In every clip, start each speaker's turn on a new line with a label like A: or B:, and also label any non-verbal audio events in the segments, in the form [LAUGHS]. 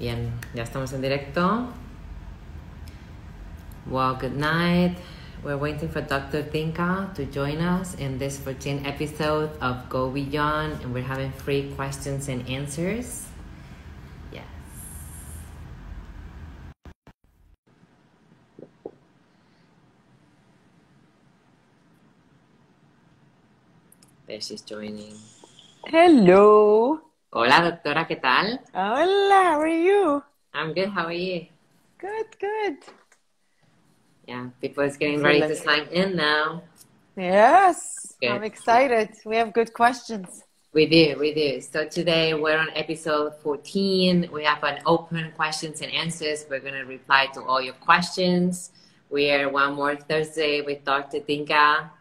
A: Bien, ya estamos en directo. Well, good night. We're waiting for Dr. Tinka to join us in this 14th episode of Go Beyond, and we're having free questions and answers. Yes. There she's joining.
B: Hello.
A: Hola, doctora, ¿qué tal?
B: Hola, how are you?
A: I'm good. How are you?
B: Good, good.
A: Yeah, people is getting ready to sign in now.
B: Yes,
A: Good.
B: I'm excited. We have good questions.
A: We do, we do. So today we're on episode 14. We have an open questions and answers. We're going to reply to all your questions. We are one more Thursday with Dr. Tinka.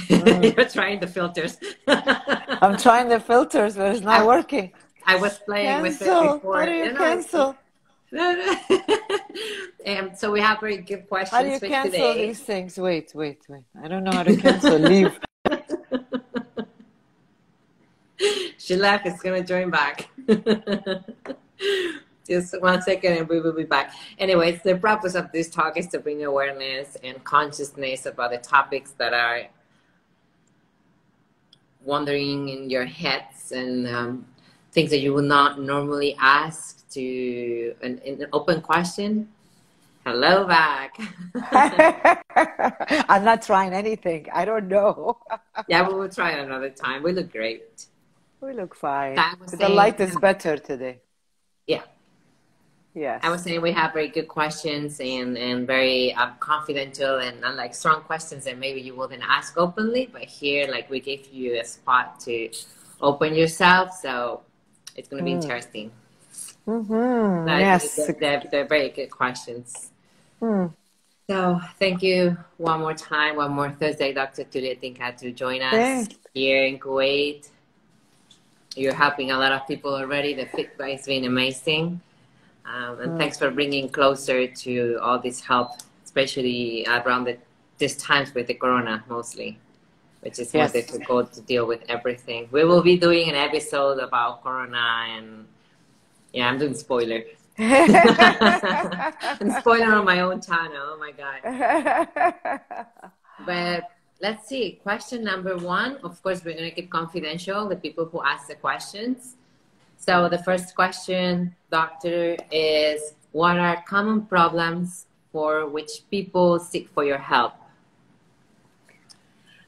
A: [LAUGHS] You're trying the filters. [LAUGHS]
B: I'm trying the filters, but it's not working.
A: I was playing with it
B: Cancel.
A: before.
B: How do you cancel? [LAUGHS]
A: um, so we have very good questions
B: How do you cancel
A: today.
B: these things? Wait, wait, wait. I don't know how to cancel. Leave.
A: she left. It's gonna join back. Just one second, and we will be back. Anyways, the purpose of this talk is to bring awareness and consciousness about the topics that are wandering in your heads and um, things that you would not normally ask to an, an open question. Hello, back. [LAUGHS]
B: I'm not trying anything. I don't know. [LAUGHS]
A: yeah, we will try it another time. We look great.
B: We look fine. The light is better today.
A: Yeah.
B: Yes.
A: I was saying we have very good questions and, and very um, confidential and uh, like strong questions that maybe you wouldn't ask openly, but here like we give you a spot to open yourself, so it's going to be
B: Mm.
A: interesting.
B: Mm-hmm.
A: Like,
B: Yes.
A: they're, they're, very good questions.
B: Hmm.
A: So thank you one more time, one more Thursday, Dr. Tulia Tinka, to join us
B: Thanks.
A: here in Kuwait. You're helping a lot of people already. The feedback has been amazing. Um, and
B: Mm.
A: thanks for bringing closer to all this help, especially around the, these times with the corona mostly, which is more difficult to deal with everything. We will be doing an episode about corona and yeah, I'm doing spoiler. [LAUGHS] I'm spoiler on my own channel. Oh my god. [LAUGHS] But let's see. Question number one. Of course, we're going to keep confidential the people who ask the questions. So the first question, doctor, is what are common problems for which people seek for your help?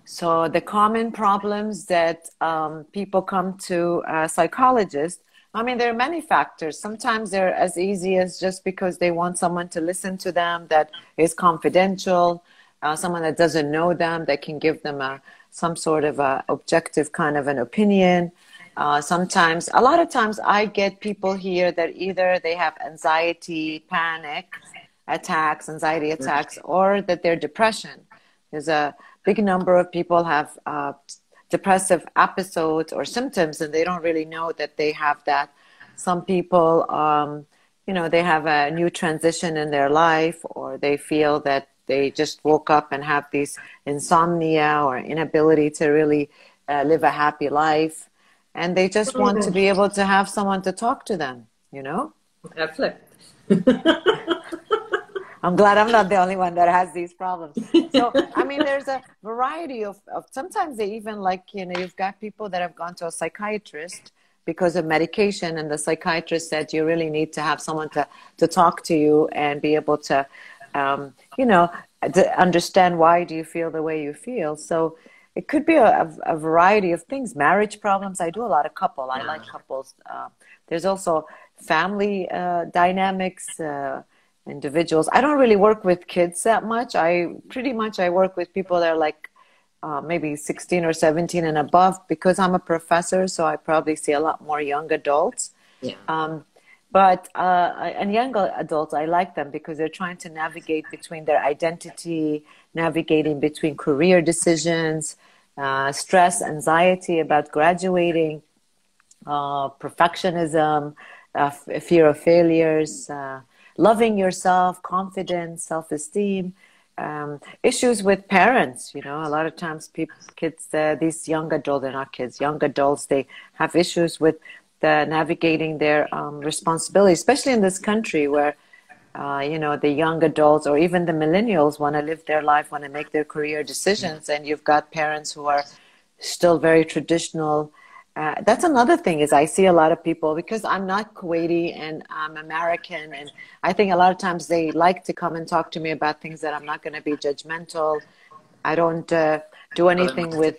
B: So the common problems that um, people come to a psychologist, I mean, there are many factors. Sometimes they're as easy as just because they want someone to listen to them that is confidential, uh, someone that doesn't know them that can give them a some sort of objective kind of an opinion. Uh, sometimes, a lot of times, I get people here that either they have anxiety, panic attacks, anxiety attacks, or that they're depression. There's a big number of people have uh, depressive episodes or symptoms, and they don't really know that they have that. Some people, um, you know, they have a new transition in their life, or they feel that they just woke up and have these insomnia or inability to really uh, live a happy life, and they just want to be able to have someone to talk to them. You know.
A: Flipped. [LAUGHS]
B: I'm glad I'm not the only one that has these problems. So, I mean, [LAUGHS] there's a variety of, of sometimes they even like, you know, you've got people that have gone to a psychiatrist because of medication, and the psychiatrist said you really need to have someone to, to talk to you and be able to, um, you know, to understand why do you feel the way you feel. So, it could be a, a variety of things. Marriage problems. I do a lot of couple. I like couples. Uh, there's also family uh, dynamics. Uh, individuals. I don't really work with kids that much. I pretty much I work with people that are like uh, maybe 16 or 17 and above because I'm a professor, so I probably see a lot more young adults.
A: Yeah.
B: Um, but uh, and young adults, I like them because they're trying to navigate between their identity, navigating between career decisions, uh, stress, anxiety about graduating, uh, perfectionism, uh, fear of failures, uh, loving yourself, confidence, self-esteem, um, issues with parents. You know, a lot of times people, kids, uh, these young adults, they're not kids, young adults, they have issues with the navigating their um, responsibility, especially in this country where uh, you know the young adults or even the millennials want to live their life, want to make their career decisions, and you've got parents who are still very traditional. Uh, that's another thing is I see a lot of people because I'm not Kuwaiti and I'm American and I think a lot of times they like to come and talk to me about things that I'm not going to be judgmental. I don't uh, do anything with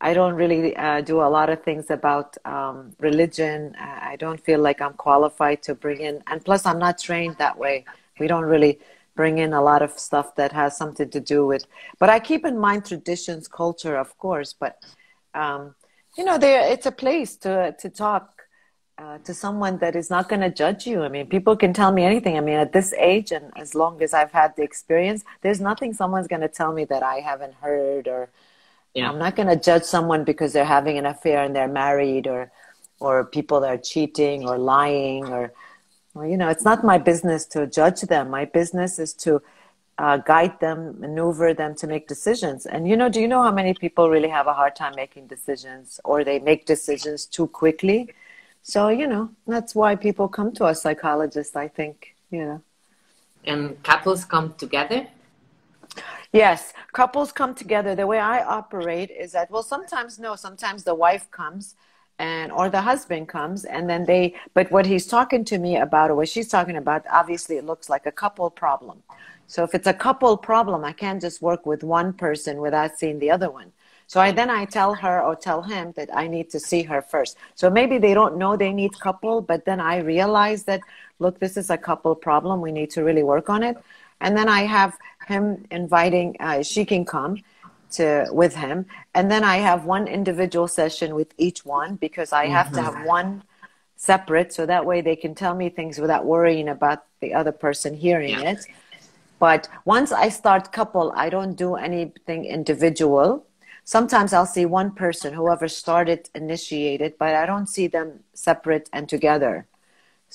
B: I don't really uh, do a lot of things about um, religion. I don't feel like I'm qualified to bring in, and plus, I'm not trained that way. We don't really bring in a lot of stuff that has something to do with. But I keep in mind traditions, culture, of course. But um, you know, there it's a place to to talk uh, to someone that is not going to judge you. I mean, people can tell me anything. I mean, at this age, and as long as I've had the experience, there's nothing someone's going to tell me that I haven't heard or yeah. I'm not going to judge someone because they're having an affair and they're married or or people that are cheating or lying or well, you know, it's not my business to judge them. My business is to uh, guide them, maneuver them to make decisions. And you know, do you know how many people really have a hard time making decisions or they make decisions too quickly? So, you know, that's why people come to a psychologist, I think, you know.
A: And couples come together
B: Yes, couples come together. The way I operate is that well, sometimes no, sometimes the wife comes and or the husband comes and then they but what he's talking to me about or what she's talking about obviously it looks like a couple problem. So if it's a couple problem i can't just work with one person without seeing the other one. So i then i tell her or tell him that i need to see her first. So maybe they don't know they need couple but then i realize that look this is a couple problem. We need to really work on it. And then I have him inviting. Uh, she can come to with him, and then I have one individual session with each one because I have mm-hmm. to have mm-hmm. one separate, so that way they can tell me things without worrying about the other person hearing yeah. it. But once I start couple, I don't do anything individual. Sometimes I'll see one person, whoever started, initiated, but I don't see them separate and together.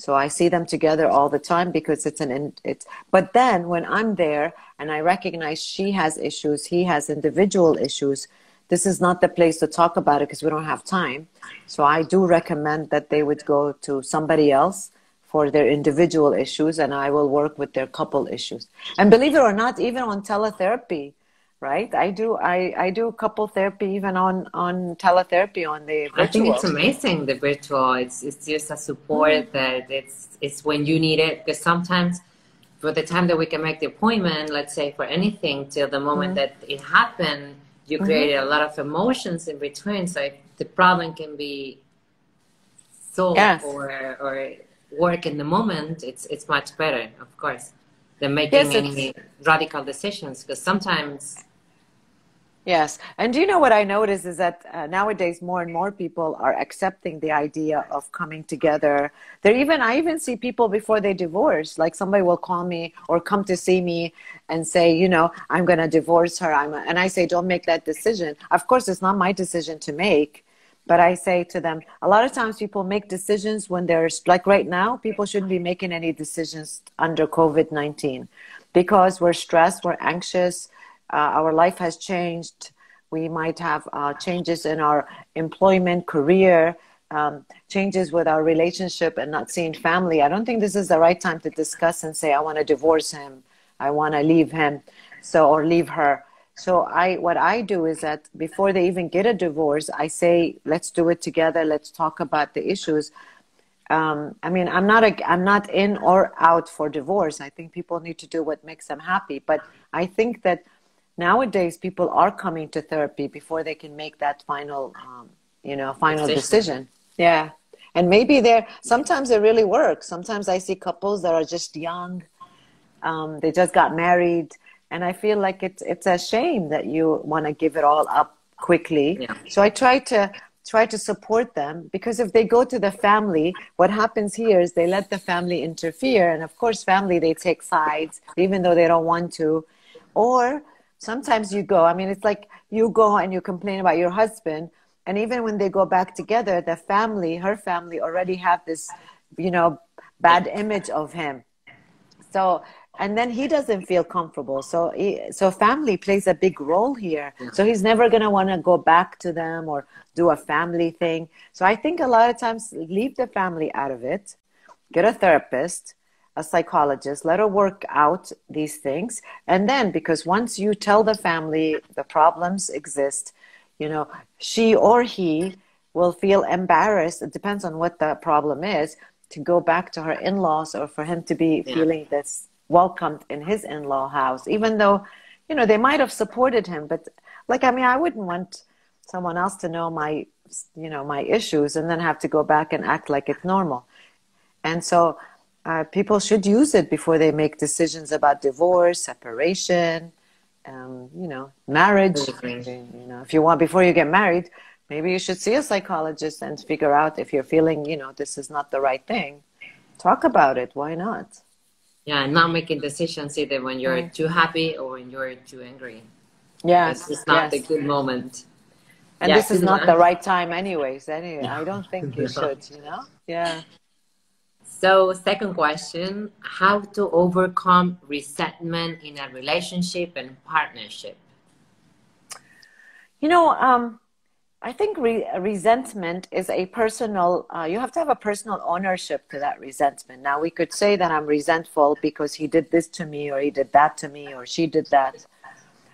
B: So I see them together all the time because it's an it's but then when I'm there and I recognize she has issues, he has individual issues, this is not the place to talk about it because we don't have time. So I do recommend that they would go to somebody else for their individual issues and I will work with their couple issues. And believe it or not, even on teletherapy, right? I do I, I do couple therapy even on on teletherapy on the virtual.
A: I think it's amazing the virtual. It's it's just a support mm-hmm. that it's it's when you need it because sometimes for the time that we can make the appointment, let's say for anything till the moment mm-hmm. that it happened, you mm-hmm. created a lot of emotions in between. So if the problem can be solved yes. or or work in the moment, it's it's much better, of course, than making yes, any radical decisions because sometimes
B: Yes. And do you know what I notice is that uh, nowadays more and more people are accepting the idea of coming together. There even I even see people before they divorce, like somebody will call me or come to see me and say, you know, I'm going to divorce her. I'm and I say don't make that decision. Of course it's not my decision to make, but I say to them, a lot of times people make decisions when there's like right now, people shouldn't be making any decisions under COVID-19 because we're stressed, we're anxious, our life has changed. We might have uh, changes in our employment, career, um, changes with our relationship, and not seeing family. I don't think this is the right time to discuss and say, I want to divorce him. I want to leave him. So, or leave her. So I, what I do is that before they even get a divorce, I say, let's do it together. Let's talk about the issues. Um, I mean, I'm not a, I'm not in or out for divorce. I think people need to do what makes them happy. But I think that nowadays people are coming to therapy before they can make that final um, you know final decision. decision. Yeah. And maybe they're sometimes it really works sometimes i see couples that are just young um, they just got married and i feel like it's it's a shame that you want to give it all up quickly. Yeah. so i try to try to support them because if they go to the family what happens here is they let the family interfere and of course family they take sides even though they don't want to. Or sometimes you go i mean it's like you go and you complain about your husband and even when they go back together the family her family already have this you know bad image of him. So and then he doesn't feel comfortable. So he, so family plays a big role here. Mm-hmm. So he's never going to want to go back to them or do a family thing. So i think a lot of times leave the family out of it. Get a therapist a psychologist. Let her work out these things. And then because once you tell the family the problems exist you know she or he will feel embarrassed. It depends on what the problem is to go back to her in-laws or for him to be yeah. feeling this welcomed in his in-law house even though you know they might have supported him. But like i mean i wouldn't want someone else to know my you know my issues and then have to go back and act like it's normal. And so uh, people should use it before they make decisions about divorce separation um, you know marriage. You know if you want before you get married maybe you should see a psychologist and figure out if you're feeling you know this is not the right thing. Talk about it. Why not?
A: Yeah not making decisions either when you're too happy or when you're too angry.
B: Yes
A: it's not yes. the good moment.
B: And yes, this is not the right time anyways anyway. No. i don't [LAUGHS] think you should you know? Yeah
A: so second question how to overcome resentment in a relationship and partnership
B: you know um, I think re- resentment is a personal, uh, you have to have a personal ownership to that resentment. Now, we could say that I'm resentful because he did this to me, or he did that to me, or she did that.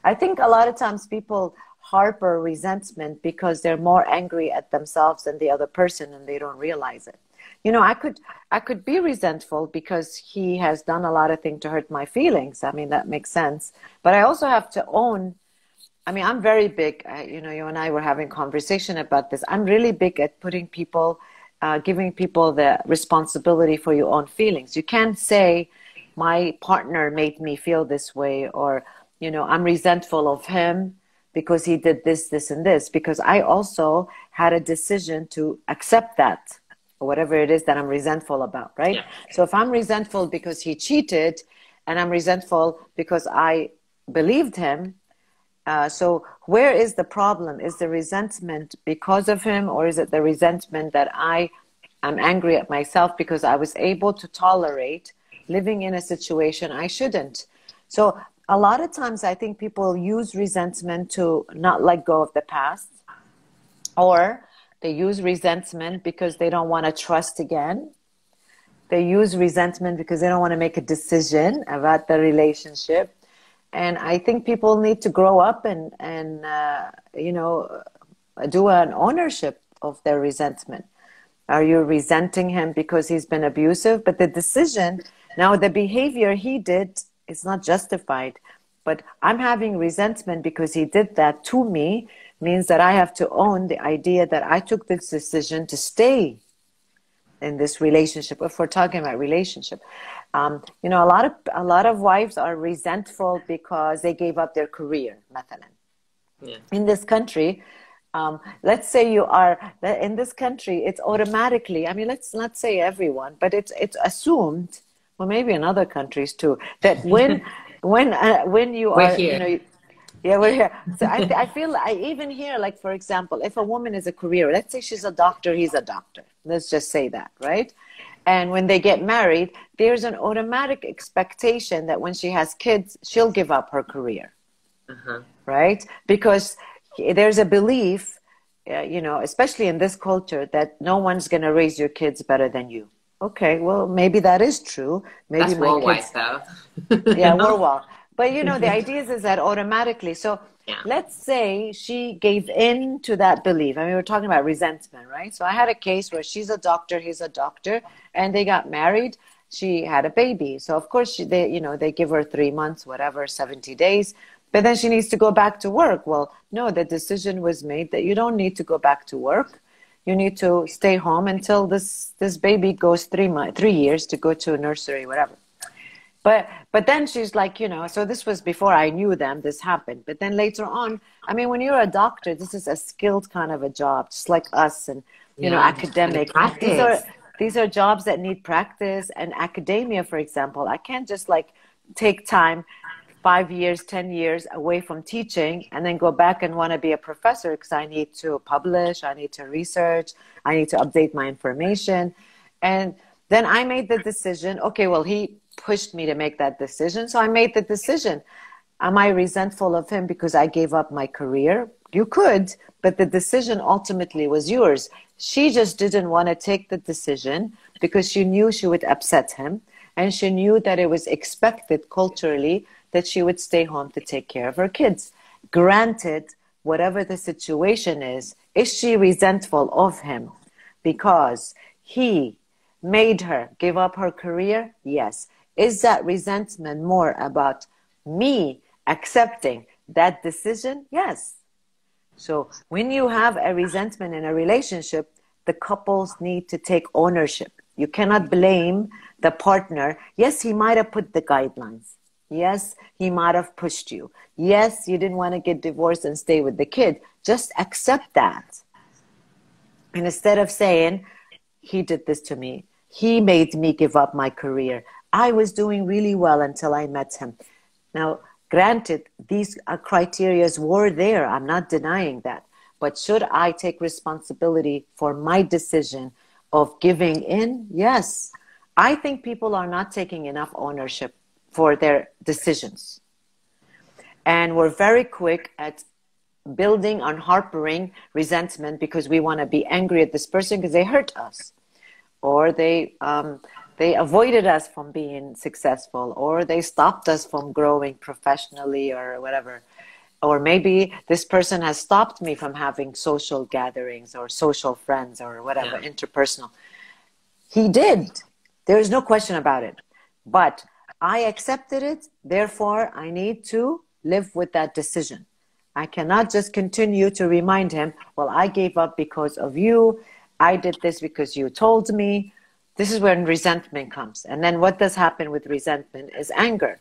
B: I think a lot of times people harbor resentment because they're more angry at themselves than the other person and they don't realize it. You know, I could I could be resentful because he has done a lot of things to hurt my feelings. I mean, that makes sense. But I also have to own I mean, I'm very big. Uh, you know, you and I were having conversation about this. I'm really big at putting people, uh, giving people the responsibility for your own feelings. You can't say, "My partner made me feel this way," or you know, "I'm resentful of him because he did this, this, and this." Because I also had a decision to accept that, or whatever it is that I'm resentful about, right? Yeah. So if I'm resentful because he cheated, and I'm resentful because I believed him uh, so where is the problem? Is the resentment because of him, or is it the resentment that I am angry at myself because I was able to tolerate living in a situation I shouldn't? So a lot of times I think people use resentment to not let go of the past, or they use resentment because they don't want to trust again. They use resentment because they don't want to make a decision about the relationship and I think people need to grow up and and uh, you know do an ownership of their resentment. Are you resenting him because he's been abusive? But the decision now, the behavior he did is not justified. But I'm having resentment because he did that to me means that I have to own the idea that I took this decision to stay in this relationship. If we're talking about relationship, um, you know, a lot of a lot of wives are resentful because they gave up their career. Mathalan. Yeah. In this country, um, let's say you are in this country, it's automatically. I mean, let's not say everyone, but it's it's assumed. Well, maybe in other countries too that when [LAUGHS] when uh, when you
A: We're
B: are
A: here.
B: you know yeah, we're here. So I, [LAUGHS] I feel I even hear like for example, if a woman is a career, let's say she's a doctor, he's a doctor. Let's just say that, right? And when they get married, there's an automatic expectation that when she has kids, she'll give up her career. Uh-huh. Right? Because there's a belief, uh, you know, especially in this culture, that no one's going to raise your kids better than you. Okay, well, maybe that is true. Maybe
A: That's my kids. Though.
B: yeah, [LAUGHS] worldwide. But you know, the mm-hmm. idea is that automatically. So yeah. let's say she gave in to that belief. I mean, we're talking about resentment, right? So I had a case where she's a doctor, he's a doctor, and they got married. She had a baby. So of course, she, they, you know, they give her three months, whatever, 70 days. But then she needs to go back to work. Well, no, the decision was made that you don't need to go back to work. You need to stay home until this, this baby goes three, months, three years to go to a nursery, whatever. But but then she's like, you know, so this was before I knew them, this happened. But then later on, I mean, when you're a doctor, this is a skilled kind of a job, just like us and you yeah, know, academic. These are these are jobs that need practice and academia, for example. I can't just like take time five years, 10 years away from teaching and then go back and want to be a professor because I need to publish, I need to research, I need to update my information. And then I made the decision. Okay, well, he pushed me to make that decision. So I made the decision. Am I resentful of him because I gave up my career? You could, but the decision ultimately was yours. She just didn't want to take the decision because she knew she would upset him. And she knew that it was expected culturally that she would stay home to take care of her kids. Granted, whatever the situation is, is she resentful of him because he made her give up her career? Yes. Is that resentment more about me accepting that decision? Yes. So when you have a resentment in a relationship, the couples need to take ownership. You cannot blame the partner. Yes, he might have put the guidelines. Yes, he might have pushed you. Yes, you didn't want to get divorced and stay with the kid. Just accept that. And instead of saying, he did this to me, he made me give up my career. I was doing really well until I met him. Now, granted, these criteria were there. I'm not denying that. But should I take responsibility for my decision of giving in? Yes. I think people are not taking enough ownership for their decisions. And we're very quick at building on harboring resentment because we want to be angry at this person because they hurt us or they um, they avoided us from being successful or they stopped us from growing professionally or whatever. Or maybe this person has stopped me from having social gatherings or social friends or whatever yeah. interpersonal. He did. There's no question about it. But i accepted it. Therefore i need to live with that decision. I cannot just continue to remind him well i gave up because of you. I did this because you told me. This is when resentment comes. And then what does happen with resentment is anger.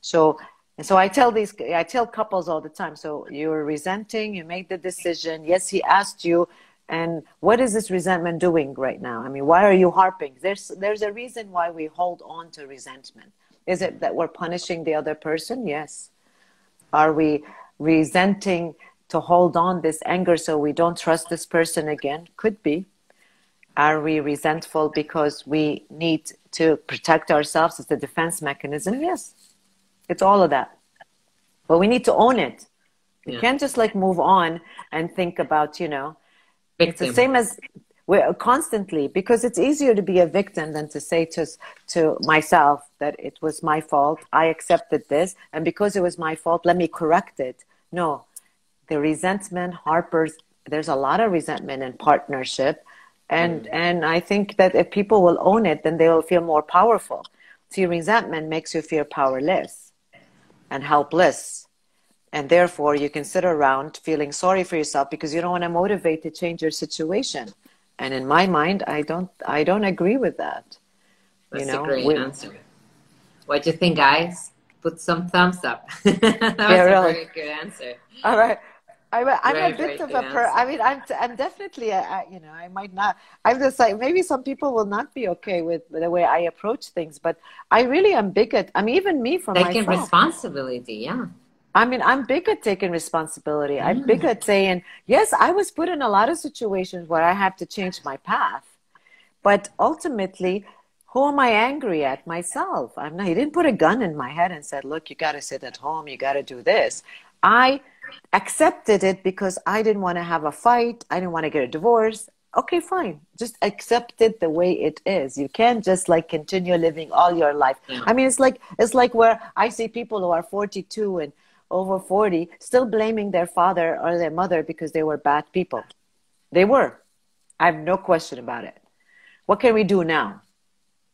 B: So and so I tell these I tell couples all the time, so you're resenting, you made the decision, yes, he asked you, and what is this resentment doing right now? I mean, why are you harping? There's there's a reason why we hold on to resentment. Is it that we're punishing the other person? Yes. Are we resenting to hold on this anger so we don't trust this person again? Could be. Are we resentful because we need to protect ourselves as a defense mechanism? Yes. It's all of that. But we need to own it. You yeah. can't just like move on and think about, you know, victim. it's the same as we're constantly because it's easier to be a victim than to say to to myself that it was my fault. I accepted this, and because it was my fault, let me correct it. No, the resentment harpers there's a lot of resentment in partnership and mm. and i think that if people will own it then they will feel more powerful. See resentment makes you feel powerless and helpless. And therefore you can sit around feeling sorry for yourself because you don't want to motivate to change your situation. And in my mind i don't i don't agree with that.
A: That's you know, a great we, answer. What do you think guys put some thumbs up? [LAUGHS] That was yeah, really. a very good answer.
B: All right I'm a, I'm a bit of a per. I mean, I'm I'm definitely a, a, you know I might not. I'm just like maybe some people will not be okay with the way I approach things, but I really am big at. I mean, even me for
A: taking myself. responsibility. Yeah.
B: I mean, I'm big at taking responsibility. Mm. I'm big at saying yes. I was put in a lot of situations where I have to change my path, but ultimately, who am I angry at? Myself. I'm not. He didn't put a gun in my head and said, "Look, you got to sit at home. You got to do this." I accepted it because I didn't want to have a fight. I didn't want to get a divorce. Okay, fine. Just accept it the way it is. You can't just like continue living all your life. Yeah. I mean, it's like it's like where I see people who are 42 and over 40 still blaming their father or their mother because they were bad people. They were. I have no question about it. What can we do now?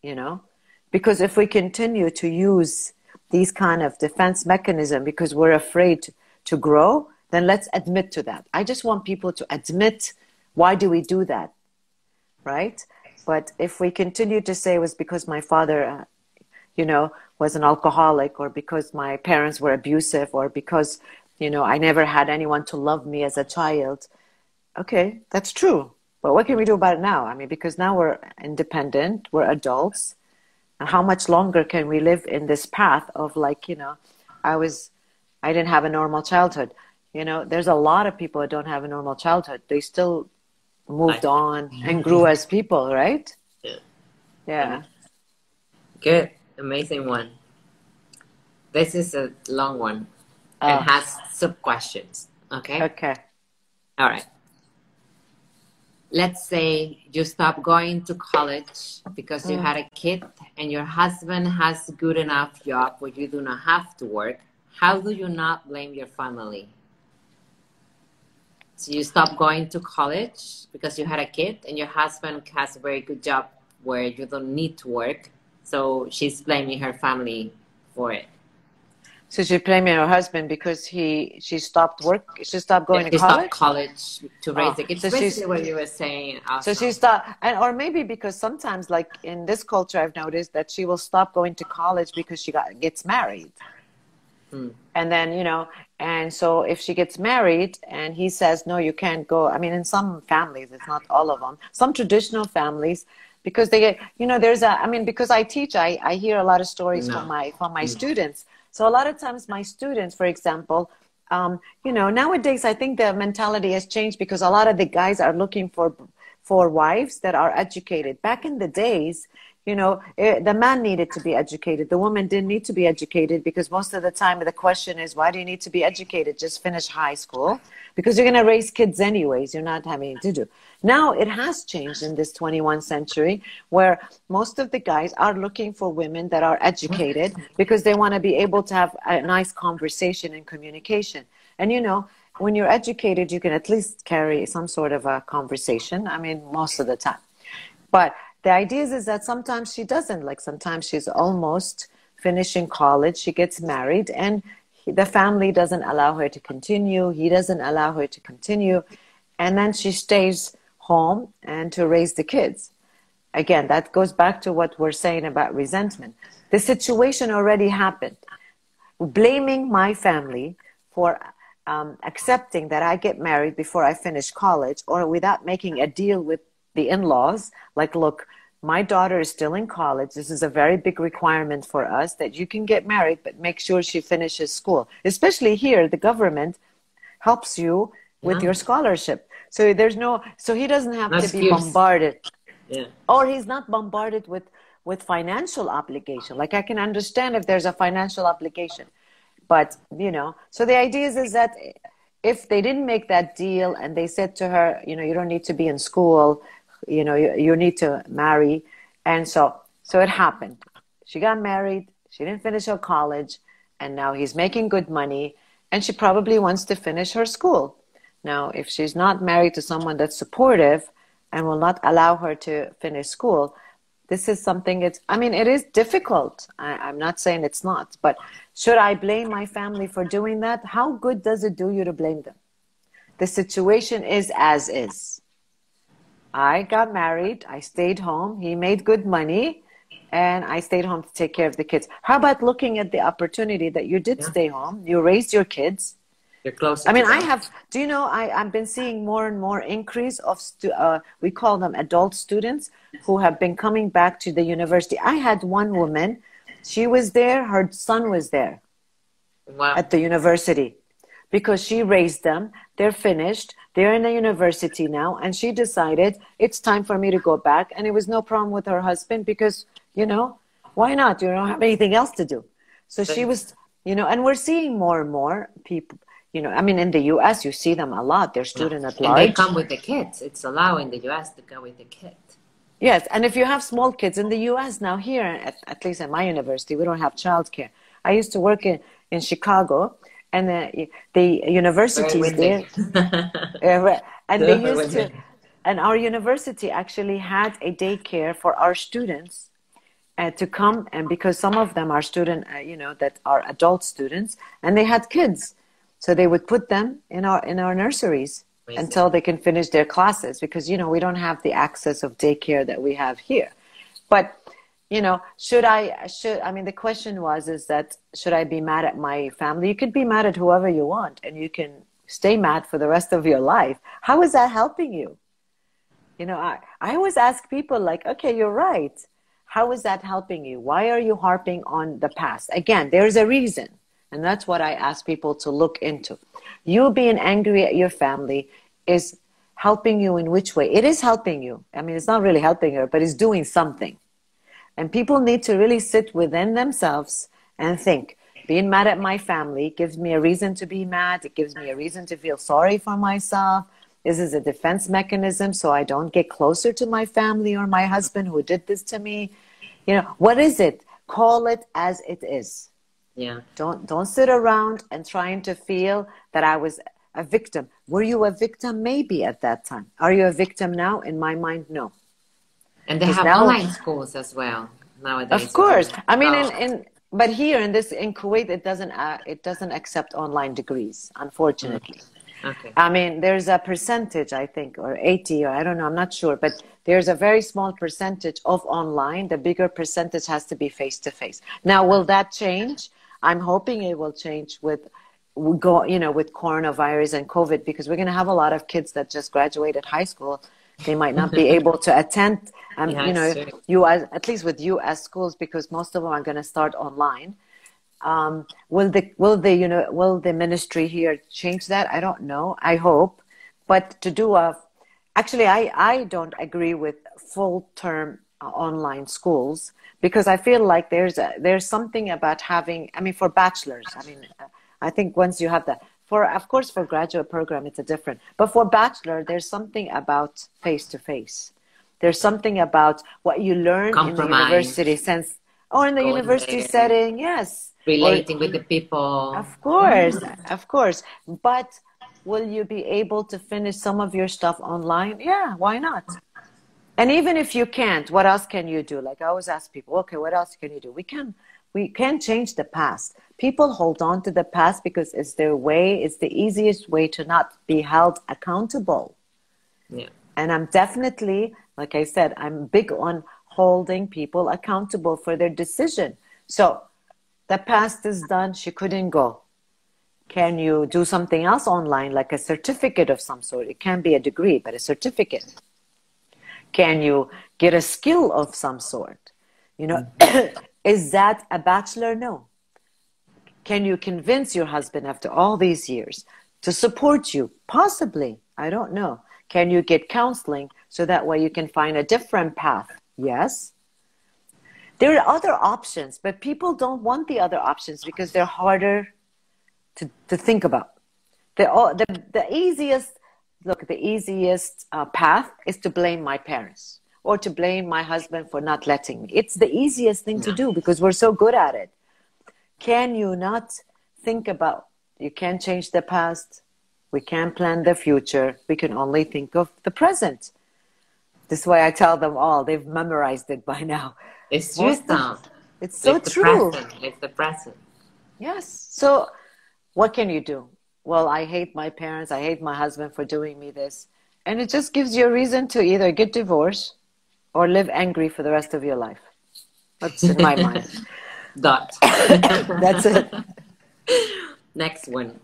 B: You know? Because if we continue to use these kind of defense mechanism because we're afraid to grow, then let's admit to that. I just want people to admit why do we do that, right? But if we continue to say it was because my father, uh, you know, was an alcoholic, or because my parents were abusive, or because, you know, I never had anyone to love me as a child, okay, that's true. But what can we do about it now? I mean, because now we're independent, we're adults. And how much longer can we live in this path of like, you know, I was I didn't have a normal childhood. You know, there's a lot of people that don't have a normal childhood. They still moved I, on and grew as people, right?
A: Yeah.
B: Yeah.
A: Good. Amazing one. This is a long one. It
B: Oh.
A: has sub questions. Okay.
B: Okay.
A: All right. Let's say you stop going to college because you
B: Mm.
A: had a kid and your husband has good enough job where you do not have to work. How do you not blame your family? So you stop going to college because you had a kid and your husband has a very good job where you don't need to work. So she's blaming her family for it.
B: So she's blaming her husband because he she stopped work. She stopped going
A: She
B: to
A: stopped
B: college.
A: college to oh, raise
B: Oh,
A: the kids.
B: so
A: Basically
B: she's-
A: what you were saying.
B: So she stopped, and or maybe because sometimes, like in this culture, I've noticed that she will stop going to college because she got gets married,
A: Hmm.
B: and then you know, and so if she gets married and he says no, you can't go. I mean, in some families, it's not all of them. Some traditional families, because they get, you know, there's a. I mean, because I teach, I I hear a lot of stories
A: No.
B: from my from my students. So a lot of times, my students, for example. Um, you know, nowadays I think the mentality has changed because a lot of the guys are looking for for wives that are educated. Back in the days, you know, eh, the man needed to be educated. The woman didn't need to be educated because most of the time the question is, why do you need to be educated? Just finish high school because you're going to raise kids anyways. You're not having to do. Now it has changed in this 21st century where most of the guys are looking for women that are educated because they want to be able to have a nice conversation and communication. And you know, when you're educated, you can at least carry some sort of a conversation. I mean, most of the time. But the idea is, is that sometimes she doesn't. Like sometimes she's almost finishing college, she gets married, and he, the family doesn't allow her to continue. He doesn't allow her to continue. And then she stays home and to raise the kids. Again, that goes back to what we're saying about resentment. The situation already happened. Blaming my family for um, accepting that I get married before I finish college or without making a deal with the in laws, like, look, my daughter is still in college. This is a very big requirement for us that you can get married, but make sure she finishes school. Especially here, the government helps you with
A: Yeah.
B: your scholarship. So there's no, so he doesn't have
A: No
B: to be
A: excuse.
B: bombarded
A: yeah.
B: or he's not bombarded with with financial obligation like i can understand if there's a financial obligation but you know so the idea is, is that if they didn't make that deal and they said to her you know you don't need to be in school you know you, you need to marry. And so so it happened. She got married. She didn't finish her college. And now he's making good money. And she probably wants to finish her school. Now if she's not married to someone that's supportive and will not allow her to finish school this is something it's i mean it is difficult. I, i'm not saying it's not. But should i blame my family for doing that? How good does it do you to blame them? The situation is as is i got married i stayed home he made good money and i stayed home to take care of the kids how about looking at the opportunity that you did
A: Yeah.
B: stay home you raised your kids
A: You're closer.
B: I mean, I have. Do you know? I I've been seeing more and more increase of stu- uh, we call them adult students who have been coming back to the university. I had one woman, she was there, her son was there
A: Wow.
B: at the university because she raised them. They're finished. They're in a university now, and she decided it's time for me to go back. And it was no problem with her husband because you know why not? You don't have anything else to do. So she was, you know, and we're seeing more and more people. You know, I mean, in the U.S., you see them a lot. They're student at large.
A: and they come with the kids. It's allowed in the US to go with the kid.
B: Yes, and if you have small kids in the U.S. now, here at, at least at my university, we don't have childcare. I used to work in, in Chicago, and the, the universities there, uh, and they [LAUGHS] used to, and our university actually had a daycare for our students uh, to come, and because some of them are student, uh, you know, that are adult students, and they had kids, so they would put them in our in our nurseries
A: Amazing.
B: until they can finish their classes because you know we don't have the access of daycare that we have here. But you know should i should i mean the question was is that should i be mad at my family? You could be mad at whoever you want and you can stay mad for the rest of your life. How is that helping you? You know i, I always ask people like okay you're right. How is that helping you? Why are you harping on the past? Again there's a reason. And that's what i ask people to look into. You being angry at your family is helping you in which way? It is helping you. I mean it's not really helping her but it's doing something And people need to really sit within themselves and think being mad at my family gives me a reason to be mad. It gives me a reason to feel sorry for myself. This is a defense mechanism so I don't get closer to my family or my husband who did this to me. You know, what is it? Call it as it is.
A: Yeah.
B: Don't don't sit around and trying to feel that I was a victim. Were you a victim? Maybe at that time. Are you a victim now? In my mind, no.
A: And they have online schools as well nowadays.
B: Of course. I mean, in, in but here in this in Kuwait, it doesn't uh, it doesn't accept online degrees, unfortunately.
A: Okay.
B: I mean, there's a percentage, I think, or 80, or I don't know, I'm not sure, but there's a very small percentage of online. The bigger percentage has to be face to face. Now, will that change? I'm hoping it will change with go, you know, with coronavirus and COVID, because we're going to have a lot of kids that just graduated high school. They might not be [LAUGHS] able to attend, um, yes, you know, you as, at least with U.S. schools, because most of them are going to start online. Um, will the will the you know will the ministry here change that? I don't know. I hope, but to do a actually, I I don't agree with full term uh, online schools because I feel like there's a, there's something about having. I mean, for bachelors, I mean, I think once you have that. For of course, for graduate program, it's a different. But for bachelor, there's something about face to face. There's something about what you learn Compromise. in the university sense, or in the university there. setting. Yes,
A: relating or, with the people.
B: Of course, mm. of course. But will you be able to finish some of your stuff online? Yeah, why not? And even if you can't, what else can you do? Like I always ask people, okay, what else can you do? We can we can't change the past. People hold on to the past because it's their way, it's the easiest way to not be held accountable.
A: Yeah.
B: And I'm definitely, like I said, I'm big on holding people accountable for their decision. So the past is done, she couldn't go. Can you do something else online, like a certificate of some sort? It can be a degree, but a certificate. Can you get a skill of some sort? You know, mm-hmm. [CLEARS THROAT] is that a bachelor? No. Can you convince your husband after all these years to support you? Possibly. I don't know. Can you get counseling so that way you can find a different path? Yes. There are other options, but people don't want the other options because they're harder to, to think about. The, the, the easiest, look, the easiest uh, path is to blame my parents or to blame my husband for not letting me. It's the easiest thing to do because we're so good at it. Can you not think about, you can't change the past, we can't plan the future, we can only think of the present. This is why I tell them all, they've memorized it by now.
A: It's wisdom.
B: It's so
A: it's
B: true.
A: Present. It's the present.
B: Yes. So, what can you do? Well, I hate my parents. I hate my husband for doing me this. And it just gives you a reason to either get divorced or live angry for the rest of your life. That's in my mind. [LAUGHS]
A: Dot. [LAUGHS]
B: That's it.
A: Next one.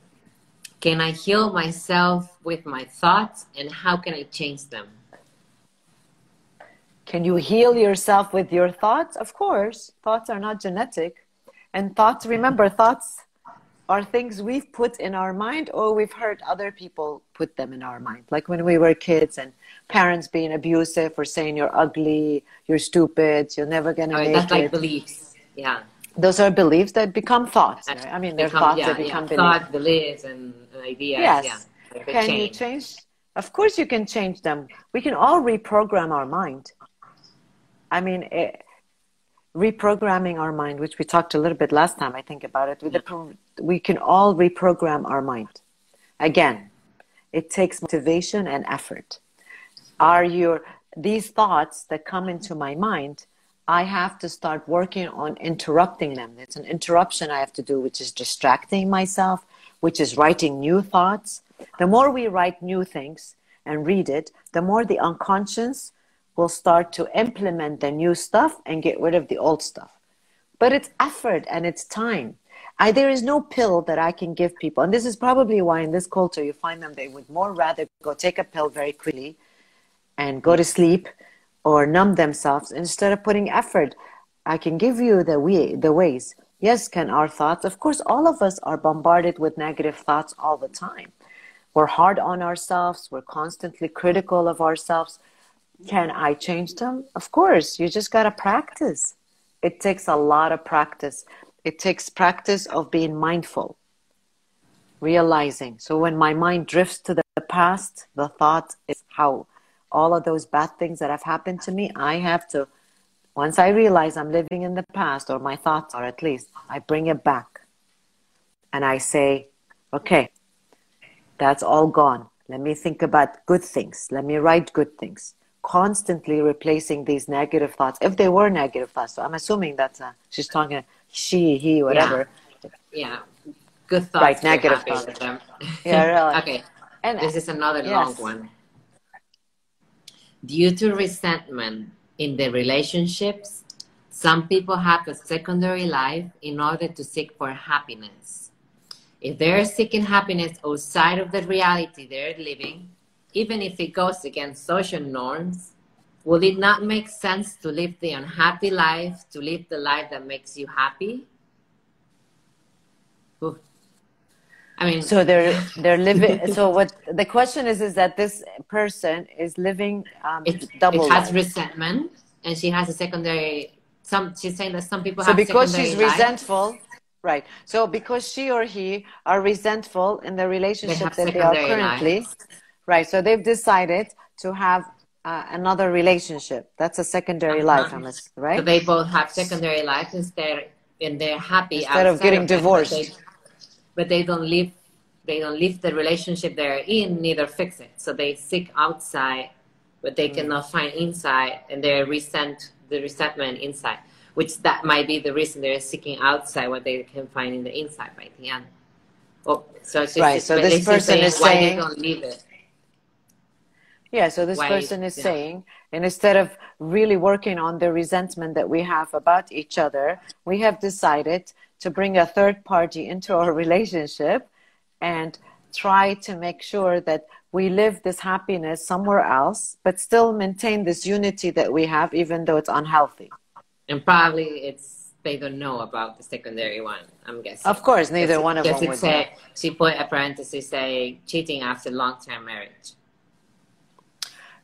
A: Can I heal myself with my thoughts and how can I change them?
B: Can you heal yourself with your thoughts? Of course. Thoughts are not genetic. And thoughts, remember, thoughts are things we've put in our mind or we've heard other people put them in our mind. Like when we were kids and parents being abusive or saying you're ugly, you're stupid, you're never going to make
A: that's
B: it.
A: That's like beliefs. Yeah.
B: Those are beliefs that become thoughts. Right? I mean, they're become, thoughts yeah, that become
A: yeah.
B: beliefs.
A: Thoughts, beliefs, and ideas.
B: Yes.
A: Yeah.
B: Can change. you change? Of course, you can change them. We can all reprogram our mind. I mean, it, eh, reprogramming our mind, which we talked a little bit last time, I think about it. With the, we can all reprogram our mind. Again, it takes motivation and effort. Are your these thoughts that come into my mind? I have to start working on interrupting them. It's an interruption I have to do, which is distracting myself, which is writing new thoughts. The more we write new things and read it, the more the unconscious will start to implement the new stuff and get rid of the old stuff. But it's effort and it's time. I, there is no pill that I can give people. And this is probably why in this culture you find them, they would more rather go take a pill very quickly and go to sleep or numb themselves instead of putting effort. I can give you the, way, the ways. Yes, can our thoughts? Of course, all of us are bombarded with negative thoughts all the time. We're hard on ourselves. We're constantly critical of ourselves. Can I change them? Of course. You just got to practice. it takes a lot of practice. It takes practice of being mindful, realizing. So when my mind drifts to the past, the thought is how all of those bad things that have happened to me, I have to, once I realize I'm living in the past, or my thoughts are at least, I bring it back. And I say, okay, that's all gone. Let me think about good things. Let me write good things. Constantly replacing these negative thoughts, if they were negative thoughts. So I'm assuming that's a, she's talking she, he, whatever.
A: Yeah. yeah. Good thoughts.
B: Right, negative thoughts. Yeah, really. [LAUGHS]
A: okay. And this is another yes. long one. Due to resentment in the relationships, some people have a secondary life in order to seek for happiness. If they're seeking happiness outside of the reality they're living, even if it goes against social norms, will it not make sense to live the unhappy life, to live the life that makes you happy? I mean,
B: so they're they're living. [LAUGHS] so what the question is is that this person is living um,
A: it,
B: double.
A: It has life. resentment, and she has a secondary. Some she's saying that some people
B: so
A: have.
B: So because she's
A: life,
B: resentful, right? So because she or he are resentful in the relationship
A: they
B: that they are currently, life. right? So they've decided to have uh, another relationship. That's a secondary uh-huh. life, I'm right?
A: So they both have secondary lives instead, and they're happy
B: instead of getting of divorced
A: but they don't live they don't leave the relationship they're in neither fix it so they seek outside but they mm. cannot find inside and they resent the resentment inside which that might be the reason they're seeking outside what they can find in the inside by the end oh so it's
B: just, right so this person is
A: why
B: saying
A: they don't leave it
B: yeah so this why, person is yeah. saying and instead of really working on the resentment that we have about each other we have decided to bring a third party into our [LAUGHS] relationship and try to make sure that we live this happiness somewhere else, but still maintain this unity that we have, even though it's unhealthy.
A: And probably it's they don't know about the secondary one. I'm guessing.
B: Of course, neither one of them would.
A: Say, she put a parenthesis say cheating after long-term marriage.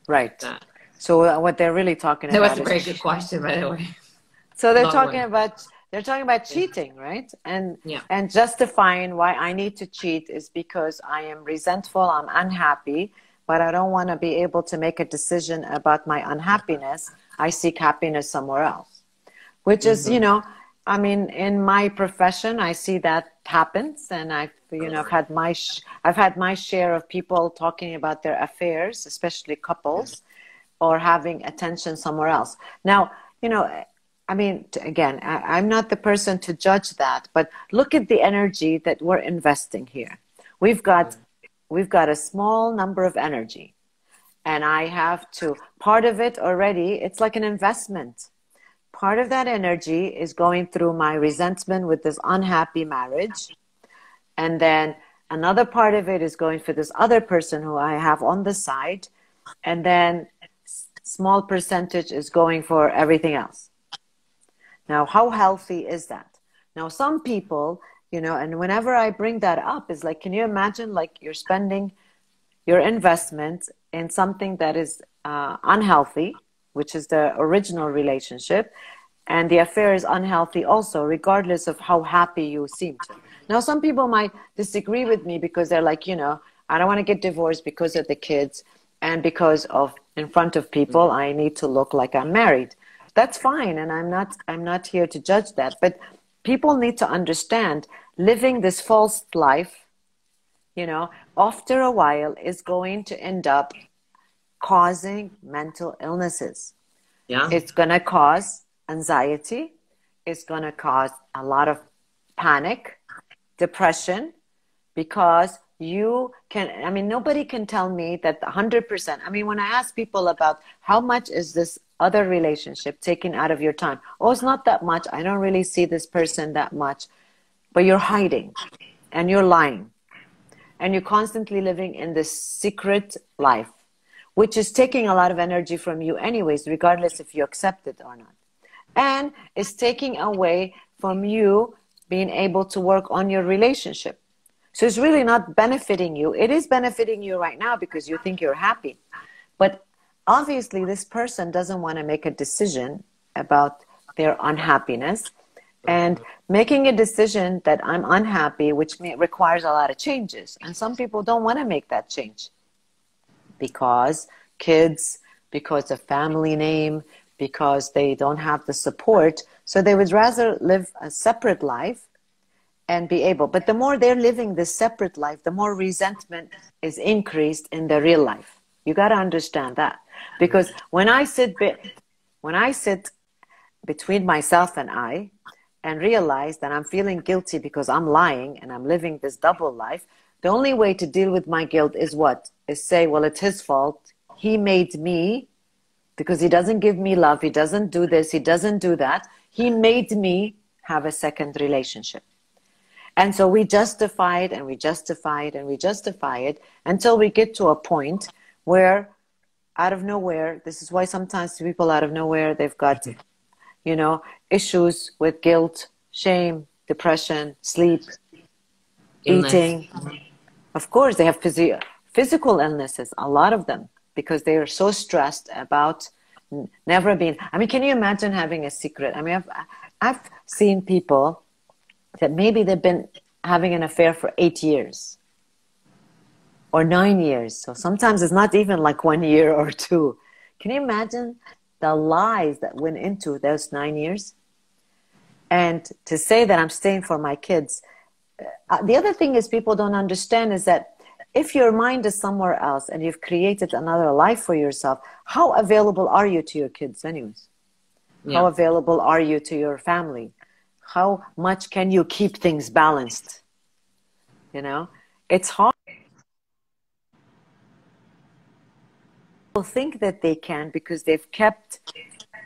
B: Right. Uh, so uh, what they're really talking
A: that
B: about.
A: That was a very good question, by the way.
B: So they're Long talking one. about they're talking about cheating, right? And
A: yeah.
B: and justifying why I need to cheat is because I am resentful, I'm unhappy, but I don't want to be able to make a decision about my unhappiness. I seek happiness somewhere else. Which is, mm-hmm. you know, I mean, in my profession, I see that happens, and I've, you know, I've had my, sh- I've had my share of people talking about their affairs, especially couples, or having attention somewhere else. Now, you know, I mean, again, I, am not the person to judge that, but look at the energy that we're investing here. We've got, we've got a small number of energy, and I have to. Part of it already, it's like an investment. Part of that energy is going through my resentment with this unhappy marriage, and then another part of it is going for this other person who I have on the side, and then small percentage is going for everything else now, how healthy is that? Now, some people, you know, and whenever I bring that up, is like, can you imagine like you're spending your investment in something that is uh, unhealthy, which is the original relationship, and the affair is unhealthy also, regardless of how happy you seem to. Now, some people might disagree with me because they're like, you know, I don't want to get divorced because of the kids and because of in front of people, I need to look like I'm married that's fine and i'm not i'm not here to judge that but people need to understand living this false life you know after a while is going to end up causing mental illnesses.
A: Yeah.
B: It's going to cause anxiety. It's going to cause a lot of panic depression because you can i mean nobody can tell me that 100% i mean when i ask people about how much is this other relationship taken out of your time. Oh it's not that much. I don't really see this person that much. But you're hiding and you're lying. And you're constantly living in this secret life which is taking a lot of energy from you anyways regardless if you accept it or not. And it's taking away from you being able to work on your relationship. So it's really not benefiting you. It is benefiting you right now because you think you're happy. But obviously, this person doesn't want to make a decision about their unhappiness and making a decision that I'm unhappy, which may, requires a lot of changes. And some people don't want to make that change because kids, because of family name, because they don't have the support. So they would rather live a separate life and be able. But the more they're living this separate life, the more resentment is increased in their real life. You got to understand that. Because when I sit, when I sit between myself and I, and realize that I'm feeling guilty because I'm lying and I'm living this double life, the only way to deal with my guilt is what? Is say, well, it's his fault. He made me because he doesn't give me love. He doesn't do this. He doesn't do that. He made me have a second relationship. And so we justify it and we justify it and we justify it until we get to a point where out of nowhere, this is why sometimes people out of nowhere, they've got mm-hmm. you know, issues with guilt, shame, depression, sleep, Illness. eating. Of course, they have physio- physical illnesses, a lot of them, because they are so stressed about never being. I mean, can you imagine having a secret? I mean, I've, I've seen people that maybe they've been having an affair for eight years or nine years. So sometimes it's not even like one year [LAUGHS] or two. Can you imagine the lies that went into those nine years. And to say that I'm staying for my kids. Uh, the other thing is people don't understand is that if your mind is somewhere else and you've created another life for yourself, how available are you to your kids, anyways? Yeah. How available are you to your family? How much can you keep things balanced? You know, it's hard. Think that they can because they've kept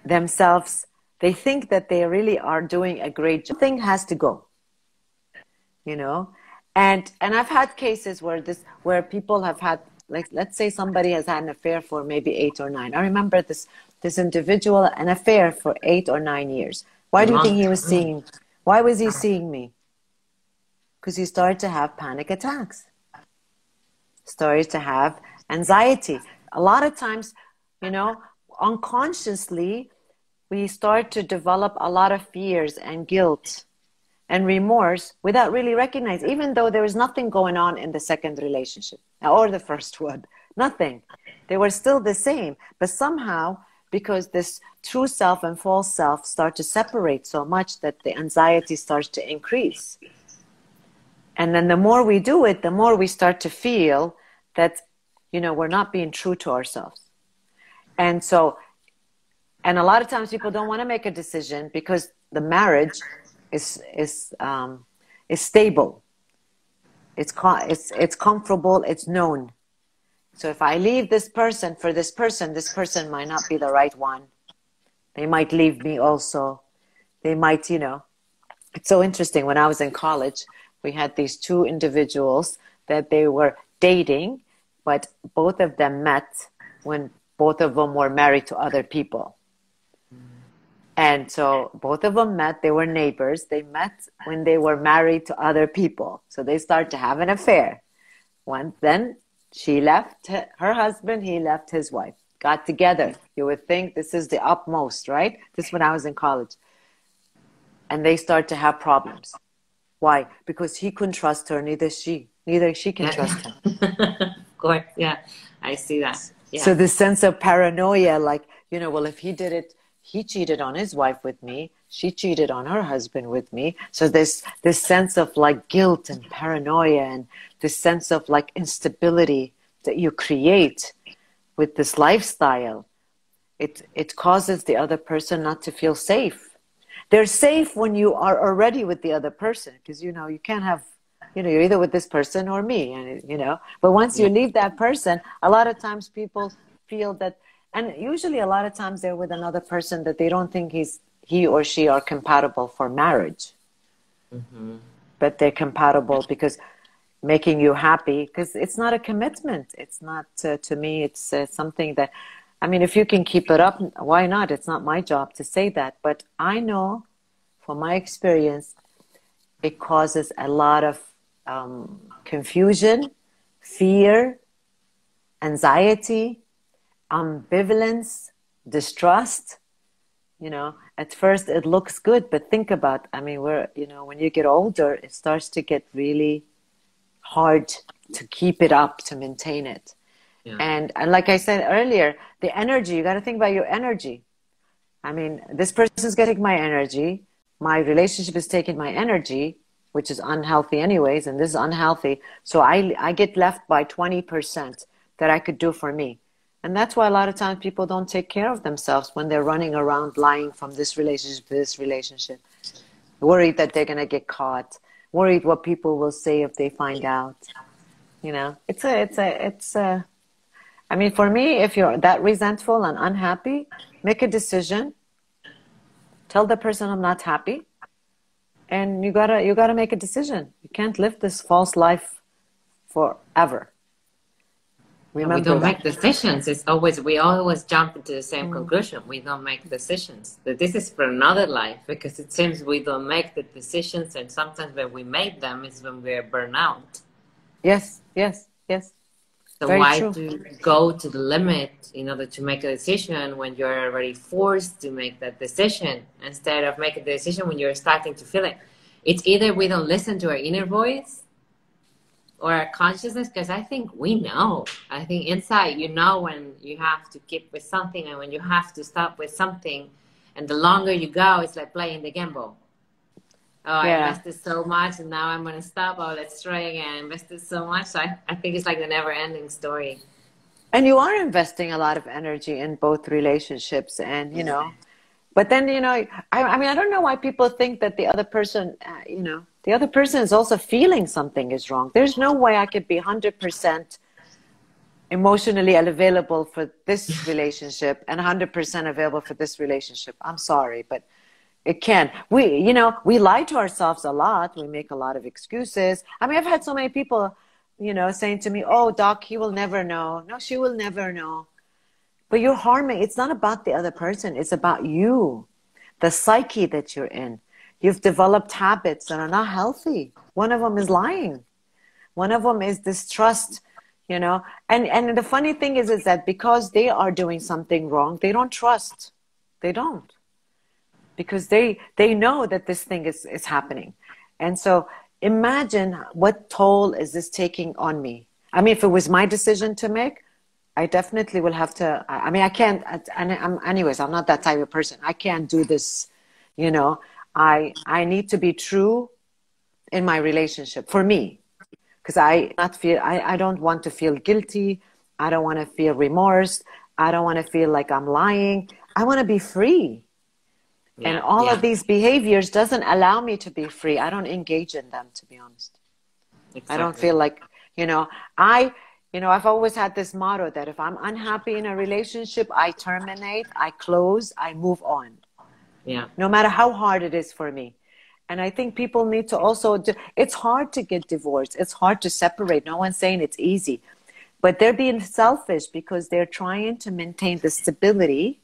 B: themselves they think that they really are doing a great job. Thing has to go you know? And and i've had cases where this where people have had like let's say somebody has had an affair for maybe eight or nine. I remember this this individual an affair for eight or nine years. Why do you think he was seeing why was he seeing me? Because he started to have panic attacks started to have anxiety a lot of times, you know, unconsciously, we start to develop a lot of fears and guilt and remorse without really recognizing, even though there was nothing going on in the second relationship or the first one, [LAUGHS] nothing. They were still the same, but somehow, because this true self and false self start to separate so much that the anxiety starts to increase. And then the more we do it, the more we start to feel that you know we're not being true to ourselves. And so and a lot of times people don't want to make a decision because the marriage is is um, is stable. It's it's it's comfortable it's known. So if i leave this person for this person this person might not be the right one. They might leave me also. They might you know it's so interesting when i was in college we had these two individuals that they were dating but both of them met when both of them were married to other people. And so both of them met, they were neighbors. They met when they were married to other people. So they start to have an affair. Once then she left her husband, he left his wife. Got together. You would think this is the utmost, right? This when I was in college. And they start to have problems. Why? Because he couldn't trust her, neither she. Neither she can trust him. [LAUGHS]
A: course. Yeah, I see that. Yeah.
B: So this sense of paranoia, like, you know, well, if he did it, he cheated on his wife with me. She cheated on her husband with me. So this this sense of like guilt and paranoia and this sense of like instability that you create with this lifestyle, it it causes the other person not to feel safe. They're safe when you are already with the other person because you know you can't have you know you're either with this person or me and you know. But once you leave that person a lot of times people feel that and usually a lot of times they're with another person that they don't think he's he or she are compatible for marriage. Mm-hmm. but they're compatible because making you happy because it's not a commitment. It's not uh, to me it's uh, something that i mean if you can keep it up why not? It's not my job to say that. But i know from my experience it causes a lot of um, confusion, fear, anxiety, ambivalence, distrust, you know, at first it looks good, but think about, I mean, we're, you know, when you get older, it starts to get really hard to keep it up, to maintain it. Yeah. And, and like I said earlier, the energy, you got to think about your energy. I mean, this person's getting my energy. My relationship is taking my energy, which is unhealthy anyways, and this is unhealthy. So I, I get left by 20% that I could do for me. And that's why a lot of times people don't take care of themselves when they're running around lying from this relationship to this relationship, worried that they're going to get caught, worried what people will say if they find out. You know, it's a, it's a, it's a, I mean, for me, if you're that resentful and unhappy, make a decision. Tell the person I'm not happy. And you gotta, you gotta make a decision. You can't live this false life forever.
A: Remember we don't that. make decisions. It's always we always jump into the same mm. conclusion. We don't make decisions. That this is for another life because it seems we don't make the decisions, and sometimes when we make them is when we're burnt out.
B: Yes, yes, yes.
A: So Very why true. to go to the limit in order to make a decision when you're already forced to make that decision instead of making the decision when you're starting to feel it? It's either we don't listen to our inner voice or our consciousness because I think we know. I think inside you know when you have to keep with something and when you have to stop with something. And the longer you go, it's like playing the gamble. Oh, yeah. I invested so much and now I'm going to stop. Oh, let's try again. I invested so much. So I, I think it's like the never ending story.
B: And you are investing a lot of energy in both relationships and, you know, but then, you know, I, I mean, I don't know why people think that the other person, uh, you know, the other person is also feeling something is wrong. There's no way I could be 100% emotionally available for this [LAUGHS] relationship and 100% available for this relationship. I'm sorry, but it can. We, you know, we lie to ourselves a lot. We make a lot of excuses. I mean, I've had so many people, you know, saying to me, oh, doc, he will never know. No, she will never know. But you're harming. It's not about the other person. It's about you, the psyche that you're in. You've developed habits that are not healthy. One of them is lying. One of them is distrust, you know. And and the funny thing is is that because they are doing something wrong, they don't trust. They don't. Because they they know that this thing is, is happening. And so imagine what toll is this taking on me. I mean, if it was my decision to make, I definitely will have to. I mean, I can't. And I'm, anyways, I'm not that type of person. I can't do this, you know. I I need to be true in my relationship for me because I not feel I, I don't want to feel guilty. I don't want to feel remorse. I don't want to feel like I'm lying. I want to be free. Yeah, and all yeah. of these behaviors doesn't allow me to be free. I don't engage in them to be honest. Exactly. I don't feel like, you know, I you know, I've always had this motto that if I'm unhappy in a relationship, I terminate, I close, I move on.
A: Yeah.
B: No matter how hard it is for me. And I think people need to also, do, it's hard to get divorced. It's hard to separate. No one's saying it's easy. But they're being selfish because they're trying to maintain the stability,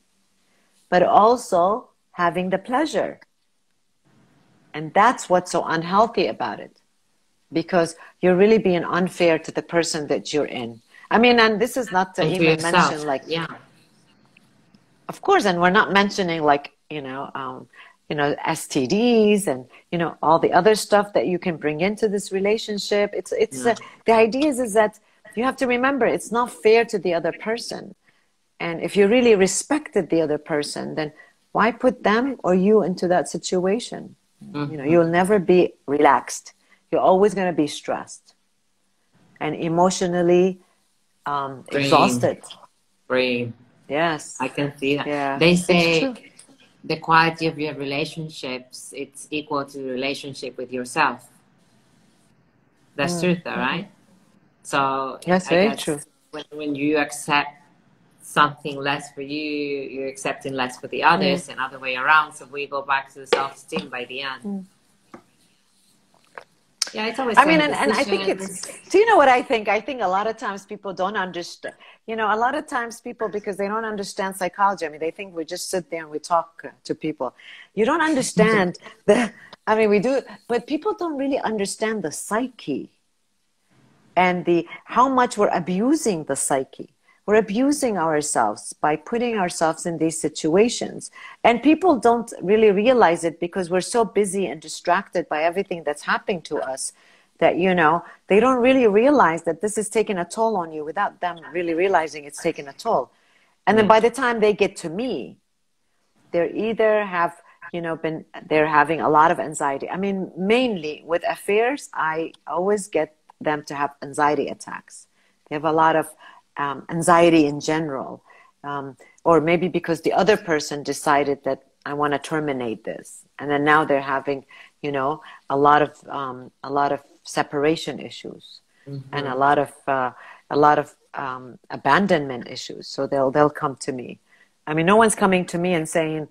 B: but also having the pleasure. And that's what's so unhealthy about it because you're really being unfair to the person that you're in. I mean, and this is not to and even to mention like,
A: yeah,
B: of course, and we're not mentioning like you know, um, you know, STDs and you know all the other stuff that you can bring into this relationship. It's it's yeah. uh, the idea is, is that you have to remember it's not fair to the other person, and if you really respected the other person, then why put them or you into that situation? Mm-hmm. You know, you'll never be relaxed. You're always going to be stressed and emotionally um, exhausted.
A: Brain.
B: Yes.
A: I can see that. Yeah. They say the quality of your relationships it's equal to the relationship with yourself that's mm. truth though right so
B: that's very true
A: when, when you accept something less for you you're accepting less for the others mm. and other way around so we go back to the self-esteem by the end mm. Yeah, it's always. I
B: mean, and, and I think it's. Do you know what I think? I think a lot of times people don't understand. You know, a lot of times people because they don't understand psychology. I mean, they think we just sit there and we talk to people. You don't understand [LAUGHS] the. I mean, we do, but people don't really understand the psyche, and the how much we're abusing the psyche. We're abusing ourselves by putting ourselves in these situations. And people don't really realize it because we're so busy and distracted by everything that's happening to us that, you know, they don't really realize that this is taking a toll on you without them really realizing it's taking a toll. And then mm. by the time they get to me, they're either have, you know, been, they're having a lot of anxiety. I mean, mainly with affairs, I always get them to have anxiety attacks. They have a lot of um, anxiety in general, um, or maybe because the other person decided that I want to terminate this, and then now they're having, you know, a lot of um, a lot of separation issues, mm-hmm. and a lot of uh, a lot of um, abandonment issues. So they'll they'll come to me. I mean, no one's coming to me and saying,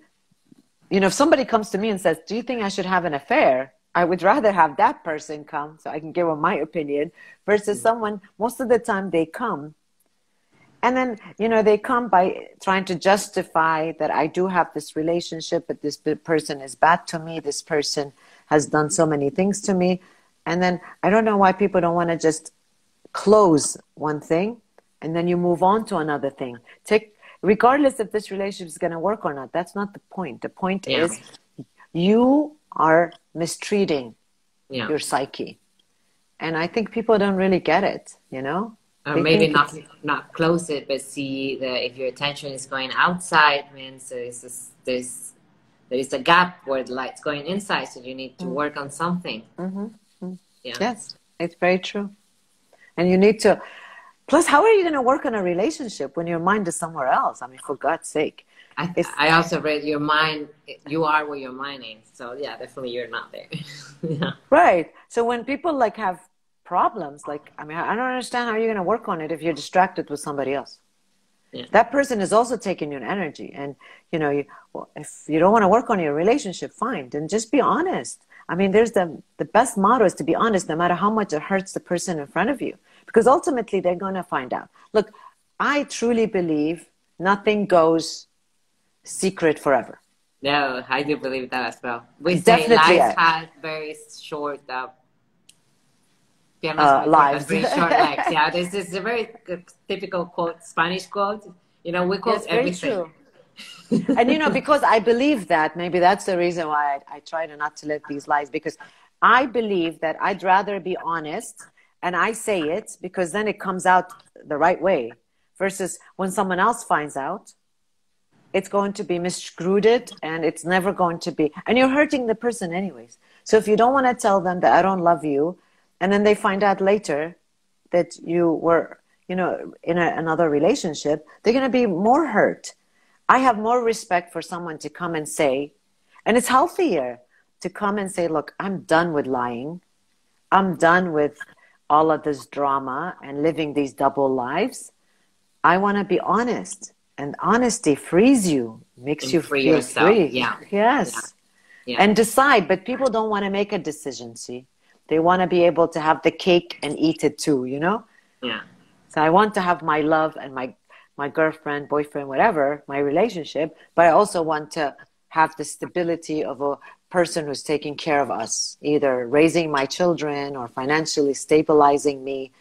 B: you know, if somebody comes to me and says, "Do you think I should have an affair?" I would rather have that person come so I can give them my opinion versus mm-hmm. someone. Most of the time, they come and then you know they come by trying to justify that i do have this relationship but this person is bad to me. This person has done so many things to me. And then i don't know why people don't want to just close one thing and then you move on to another thing. Take regardless if this relationship is going to work or not that's not the point. The point yeah. is you are mistreating yeah. your psyche. And i think people don't really get it you know
A: or maybe not not close it, but see that if your attention is going outside, means there's this, there's there is a gap where the light's going inside, so you need to mm. work on something.
B: Mm-hmm. mm-hmm. Yeah. Yes, it's very true, and you need to. Plus, how are you going to work on a relationship when your mind is somewhere else? I mean, for God's sake.
A: I, I also read your mind. You are where your mind is. So yeah, definitely you're not there. [LAUGHS]
B: yeah. Right. So when people like have problems like i mean i don't understand how you're going to work on it if you're distracted with somebody else. Yeah. that person is also taking your energy and you know you, well, if you don't want to work on your relationship fine then just be honest. I mean there's the the best motto is to be honest no matter how much it hurts the person in front of you. Because ultimately they're going to find out. Look i truly believe nothing goes secret forever.
A: No i do believe that as well. We Definitely say life has very short uh,
B: uh, lives.
A: Very short. Yeah, this is a very typical quote, Spanish quote. You know, we quote yes, everything.
B: and you know, because I believe that, maybe that's the reason why I, I try to not to let these lies. Because I believe that I'd rather be honest and I say it because then it comes out the right way. Versus when someone else finds out, it's going to be miscruded and it's never going to be. And you're hurting the person anyways. So if you don't want to tell them that I don't love you, and then they find out later that you were you know in a, another relationship they're going to be more hurt. I have more respect for someone to come and say and it's healthier to come and say look i'm done with lying. I'm done with all of this drama and living these double lives. I want to be honest and honesty frees you makes and you free feel yourself. free.
A: Yeah.
B: Yes. Yeah. Yeah. and decide but people don't want to make a decision see they want to be able to have the cake and eat it too, you know?
A: Yeah.
B: So I want to have my love and my my girlfriend, boyfriend, whatever, my relationship, but I also want to have the stability of a person who's taking care of us, either raising my children or financially stabilizing me.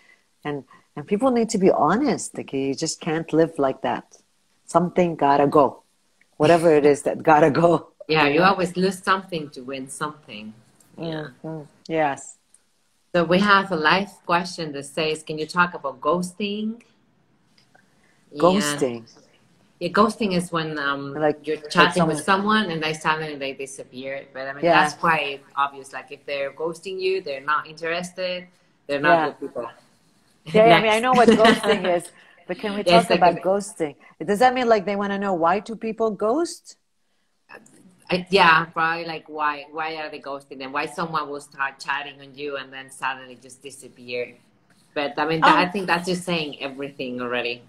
B: And and people need to be honest. Like you just can't live like that. Something gotta go. Whatever it is that gotta go. [LAUGHS]
A: Yeah, you [LAUGHS] always lose something to win something. Yeah.
B: Mm-hmm. Yes.
A: So we have a live question that says, "Can you talk about ghosting?"
B: Ghosting.
A: Yeah, ghosting is when um, like you're chatting like someone, with someone and they suddenly they disappear. But I mean, yeah. that's quite obvious. Like if they're ghosting you, they're not interested. They're not yeah. good people.
B: Yeah, I mean, I [LAUGHS] know what ghosting is, but can we talk yes, about ghosting? Does that mean like they want to know why do people ghost?
A: I, yeah, probably like why why are they ghosting them? Why someone will start chatting on you and then suddenly just disappear? But I mean, um, I think that's just saying everything already.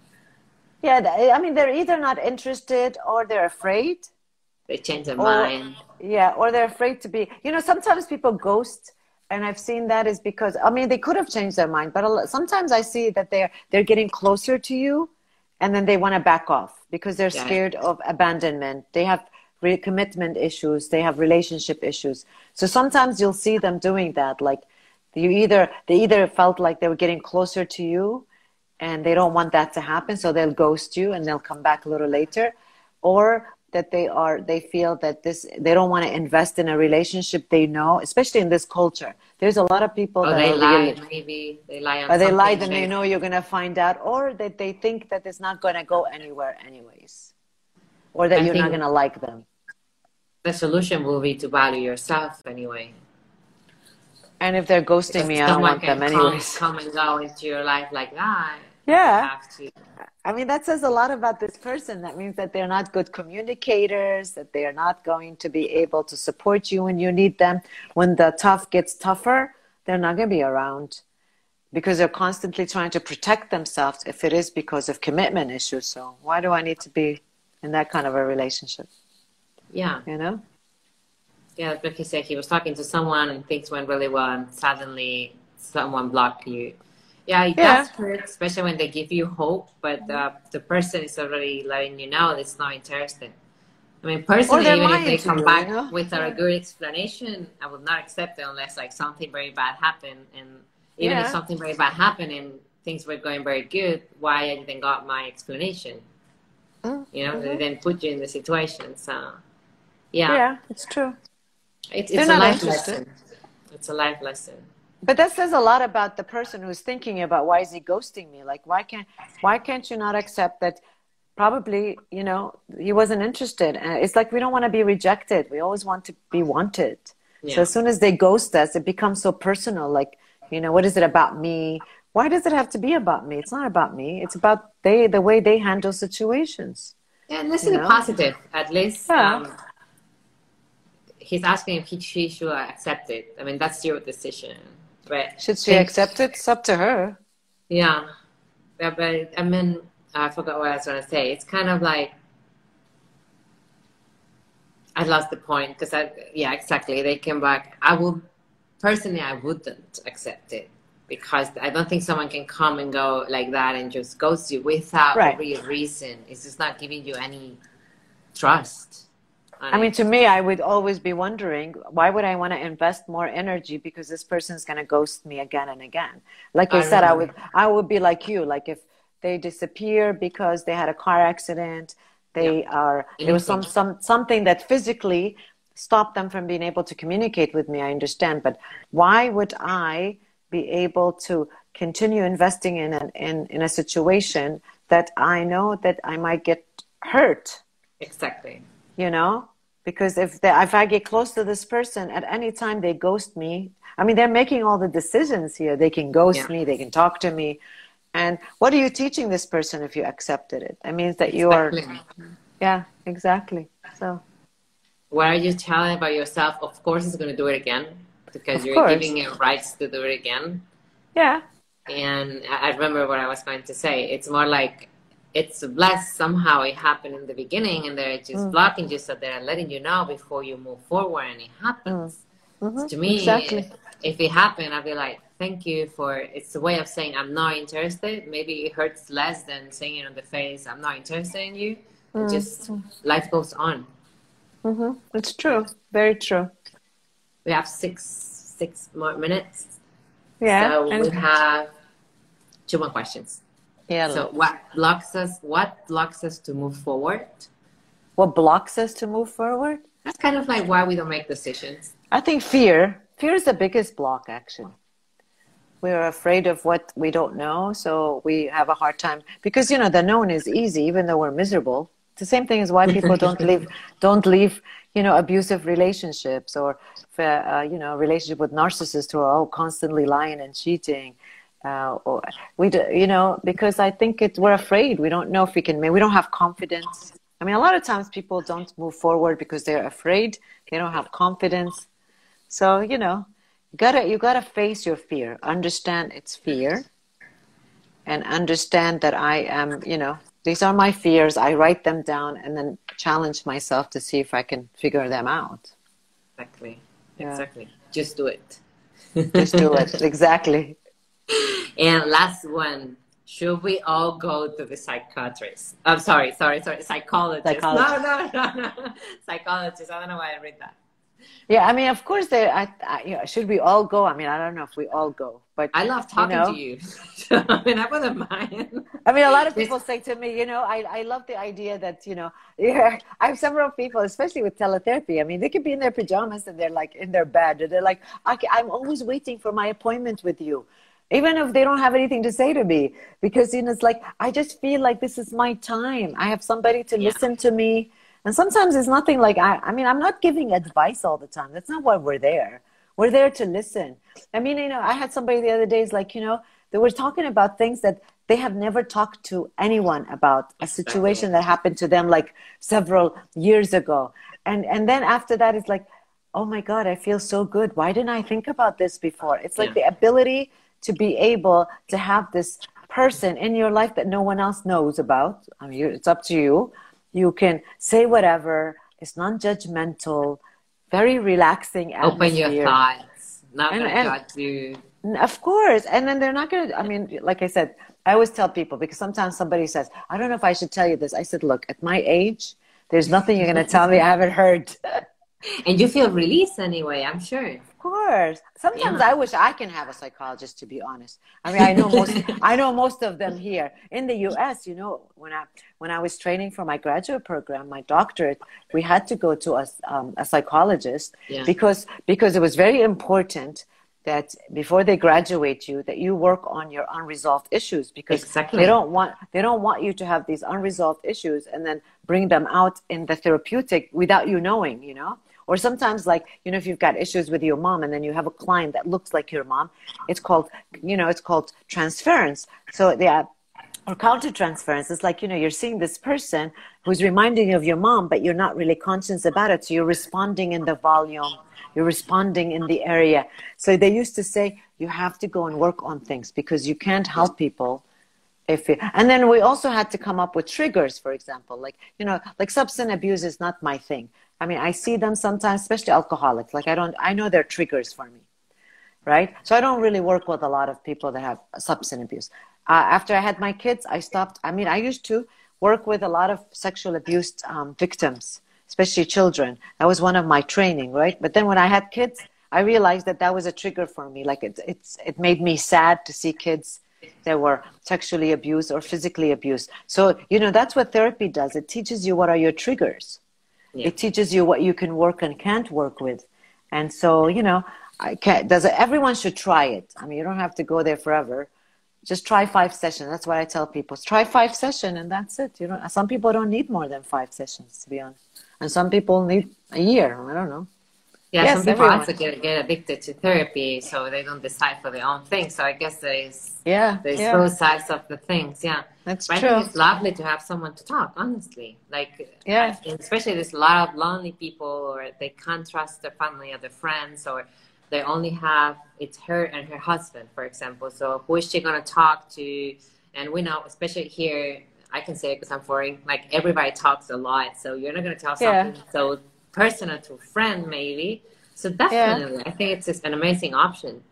B: Yeah, I mean, they're either not interested or they're afraid.
A: They change their or, mind.
B: Yeah, or they're afraid to be. You know, sometimes people ghost, and I've seen that is because I mean they could have changed their mind, but sometimes I see that they're they're getting closer to you, and then they want to back off because they're yeah. scared of abandonment. They have commitment issues they have relationship issues. So sometimes you'll see them doing that like you either they either felt like they were getting closer to you and they don't want that to happen so they'll ghost you and they'll come back a little later or that they are they feel that this they don't want to invest in a relationship they know especially in this culture. There's a lot of people
A: oh,
B: that
A: they lie
B: really,
A: maybe. They lie
B: or they lie then they know you're going to find out or that they think that it's not going to go anywhere anyways. Or that I you're not going to like them
A: the solution will be to value yourself anyway
B: and if they're ghosting because me i don't want them anyways
A: come, come and go into your life like ah, that
B: yeah I mean, that says a lot about this person. That means that they're not good communicators, that they are not going to be able to support you when you need them. When the tough gets tougher, they're not going to be around because they're constantly trying to protect themselves if it is because of commitment issues. So, why do I need to be in that kind of a relationship?
A: Yeah.
B: You know?
A: Yeah, like he said, he was talking to someone and things went really well, and suddenly someone blocked you yeah, it yeah. does hurt, especially when they give you hope, but uh, the person is already letting you know it's not interested. I mean, personally, even if they come you, back you know? with a good explanation, I would not accept it unless like something very bad happened. And even yeah. if something very bad happened and things were going very good, why I didn't got my explanation? Mm-hmm. You know, they didn't put you in the situation. So, yeah,
B: yeah, it's true.
A: It, it's a life interested. lesson. It's a life lesson.
B: But that says a lot about the person who's thinking about why is he ghosting me? Like why can't why can't you not accept that probably you know he wasn't interested? And it's like we don't want to be rejected. We always want to be wanted. Yeah. so as soon as they ghost us it becomes so personal like you know what is it about me? Why does it have to be about me? It's not about me. It's about they the way they handle situations.
A: Yeah and this is a positive at least yeah. um, he's asking if he, she should accept it i mean that's your decision right?
B: should she accept it? It's up to her.
A: Yeah, yeah, but I mean, I forgot what I was going to say. It's kind of like I lost the point because I, yeah, exactly. They came back. I would personally, I wouldn't accept it because I don't think someone can come and go like that and just ghost you without right. a real reason. It's just not giving you any trust.
B: I mean, to me, I would always be wondering why would I want to invest more energy because this person's going to ghost me again and again. Like I, I said, I would I would be like you. Like if they disappear because they had a car accident, they yeah. are there was some some something that physically stopped them from being able to communicate with me. I understand, but why would I be able to continue investing in an, in in a situation that I know that I might get hurt?
A: Exactly
B: you know? Because if they, if I get close to this person at any time they ghost me. I mean they're making all the decisions here. They can ghost yeah. me. They can talk to me. And what are you teaching this person if you accepted it? It means that you are yeah exactly. So.
A: What are you telling about yourself? Of course it's going to do it again because of you're course. giving it rights to do it again.
B: Yeah.
A: And I remember what I was going to say. It's more like it's blessed somehow it happened in the beginning and they're just mm. blocking you so they're letting you know before you move forward and it happens mm. mm-hmm. to me exactly. if it happened i'd be like thank you for it's a way of saying i'm not interested maybe it hurts less than saying it on the face i'm not interested in you mm. just life goes on
B: mm-hmm. it's true very true
A: we have six six more minutes
B: yeah
A: so we have two more questions
B: yeah.
A: So what blocks us? What blocks us to move forward?
B: What blocks us to move forward?
A: That's kind of like why we don't make decisions.
B: I think fear. Fear is the biggest block, actually. We're afraid of what we don't know, so we have a hard time because you know the known is easy, even though we're miserable. It's the same thing as why people [LAUGHS] don't leave don't leave you know abusive relationships or uh, you know relationship with narcissists who are all constantly lying and cheating uh, or we do, you know because i think it we're afraid. We don't know if we can make, we don't have confidence. I mean a lot of times people don't move forward because they're afraid. They don't have confidence. So you know you gotta you gotta face your fear. Understand it's fear. And understand that i am you know these are my fears. I write them down and then challenge myself to see if i can figure them out.
A: Exactly. Yeah. exactly. Just do it.
B: Just do it. [LAUGHS] Exactly [LAUGHS]
A: and last one, should we all go to the psychiatrist? I'm sorry, sorry, sorry, psychologist. psychologist. No, no, no, no, [LAUGHS] psychologist. I don't know why I read that.
B: Yeah, I mean, of course, there. I, I, you know, should we all go? I mean, I don't know if we all go, but
A: I love talking you know, to you. [LAUGHS] I mean, I wouldn't mind.
B: I mean, a lot of people say to me, you know, I, I love the idea that you know, yeah, I have several people, especially with teletherapy. I mean, they could be in their pajamas and they're like in their bed, and they're like, I'm always waiting for my appointment with you even if they don't have anything to say to me because you know it's like i just feel like this is my time i have somebody to yeah. listen to me and sometimes it's nothing like I, I mean, I'm not giving advice all the time. That's not why we're there. We're there to listen. I mean, you know, I had somebody the other day is like, you know, they were talking about things that they have never talked to anyone about a situation that happened to them like several years ago. And and then after that it's like, oh my God, I feel so good. Why didn't I think about this before? It's like yeah. the ability to be able to have this person in your life that no one else knows about. I mean, it's up to you you can say whatever. It's non-judgmental, very relaxing atmosphere.
A: Open your thoughts. Not and, and, you.
B: Of course. And then they're not going to, I mean, like I said, I always tell people because sometimes somebody says, I don't know if I should tell you this. I said, look, at my age, there's nothing you're going to tell me I haven't heard. [LAUGHS]
A: and you feel release anyway, I'm sure
B: course. Sometimes yeah. I wish I can have a psychologist to be honest. I mean, I know most [LAUGHS] I know most of them here in the US, you know, when I when I was training for my graduate program, my doctorate, we had to go to a, um, a psychologist yeah. because because it was very important that before they graduate you that you work on your unresolved issues because exactly. they don't want they don't want you to have these unresolved issues and then bring them out in the therapeutic without you knowing you know or sometimes, like, you know, if you've got issues with your mom and then you have a client that looks like your mom, it's called, you know, it's called transference. So, yeah, or countertransference. It's like, you know, you're seeing this person who's reminding you of your mom, but you're not really conscious about it. So you're responding in the volume, you're responding in the area. So they used to say, you have to go and work on things because you can't help people if you, and then we also had to come up with triggers, for example, like, you know, like substance abuse is not my thing. I mean, I see them sometimes, especially alcoholics. Like I don't, I know they're triggers for me, right? So I don't really work with a lot of people that have substance abuse. Uh, after I had my kids, I stopped. I mean, I used to work with a lot of sexual abuse um, victims, especially children. That was one of my training, right? But then when I had kids, I realized that that was a trigger for me. Like it, it's, it made me sad to see kids that were sexually abused or physically abused. So, you know, that's what therapy does. It teaches you what are your triggers yeah. It teaches you what you can work and can't work with. And so, you know, I can't, does it, everyone should try it. I mean, you don't have to go there forever. Just try five sessions. That's what I tell people. Try five sessions and that's it. You know, some people don't need more than five sessions, to be honest. And some people need a year. I don't know.
A: Yeah, yes, some people everyone. also get, get addicted to therapy, so they don't decide for their own thing. So I guess there's
B: yeah,
A: there's
B: yeah.
A: both sides of the things. Yeah,
B: that's
A: but
B: true.
A: It's lovely to have someone to talk. Honestly, like
B: yeah,
A: especially there's a lot of lonely people, or they can't trust their family or their friends, or they only have it's her and her husband, for example. So who is she gonna talk to? And we know, especially here, I can say because I'm foreign, like everybody talks a lot, so you're not gonna tell something so personal to a friend maybe. So definitely, yeah. I think it's just an amazing option.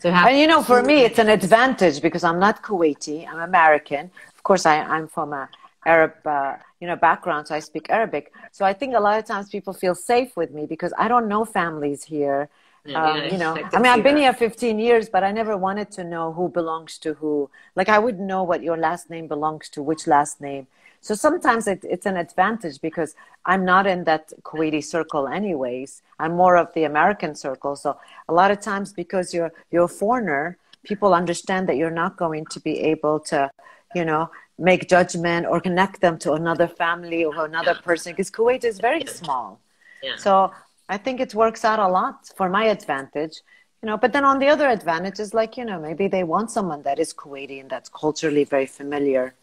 B: So and you know, for me, it's an advantage because I'm not Kuwaiti. I'm American. Of course, I, I'm from a Arab, uh, you know, background, so I speak Arabic. So I think a lot of times people feel safe with me because I don't know families here. Yeah, um, you know, I, I mean, I've been that. here 15 years, but I never wanted to know who belongs to who. Like, I wouldn't know what your last name belongs to, which last name. So sometimes it, it's an advantage because I'm not in that Kuwaiti circle anyways. I'm more of the American circle. So a lot of times because you're, you're a foreigner, people understand that you're not going to be able to, you know, make judgment or connect them to another family or another person because Kuwait is very small. Yeah. So I think it works out a lot for my advantage. You know, but then on the other advantage is like, you know, maybe they want someone that is Kuwaiti and that's culturally very familiar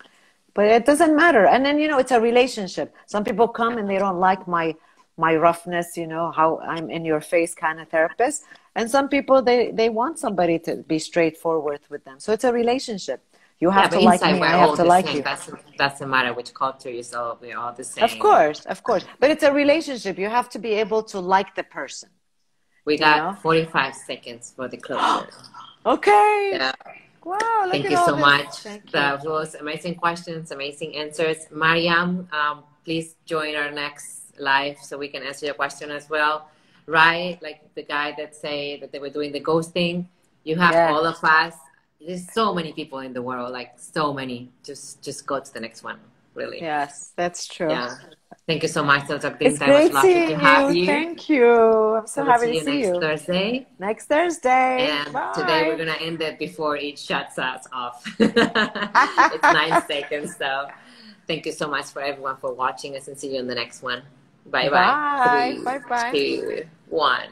B: but it doesn't matter. And then you know it's a relationship. Some people come and they don't like my my roughness you know how i'm in your face kind of therapist. And some people they they want somebody to be straightforward with them. So it's a relationship. You have yeah, to like me i have to like same. you.
A: That's, doesn't matter which culture you so we're all the same.
B: of course of course. But it's a relationship. You have to be able to like the person
A: we got you know? 45 seconds for the closure. [GASPS]
B: Okay.
A: Yeah.
B: Wow,
A: Thank you so this. much. Thank that you. was amazing questions, amazing answers. Mariam, um, please join our next live so we can answer your question as well. right? Like the guy that say that they were doing the ghosting. You have
B: Yeah.
A: all of us. There's so many people in the world, like so many. Just just go to the next one. Really.
B: Yes, that's true.
A: Yeah. Thank you so much, Dr.
B: It's
A: Tinta. It was
B: great seeing
A: to have
B: you.
A: you.
B: Thank you. I'm so
A: We'll
B: happy
A: see
B: to
A: you
B: see
A: next
B: you
A: Thursday.
B: next Thursday.
A: And
B: Bye.
A: today we're gonna end it before it shuts us off. [LAUGHS] it's [LAUGHS] nine seconds, so thank you so much for everyone for watching us and see you in the next one. Bye
B: Bye.
A: bye.
B: Bye-bye.
A: Two, one.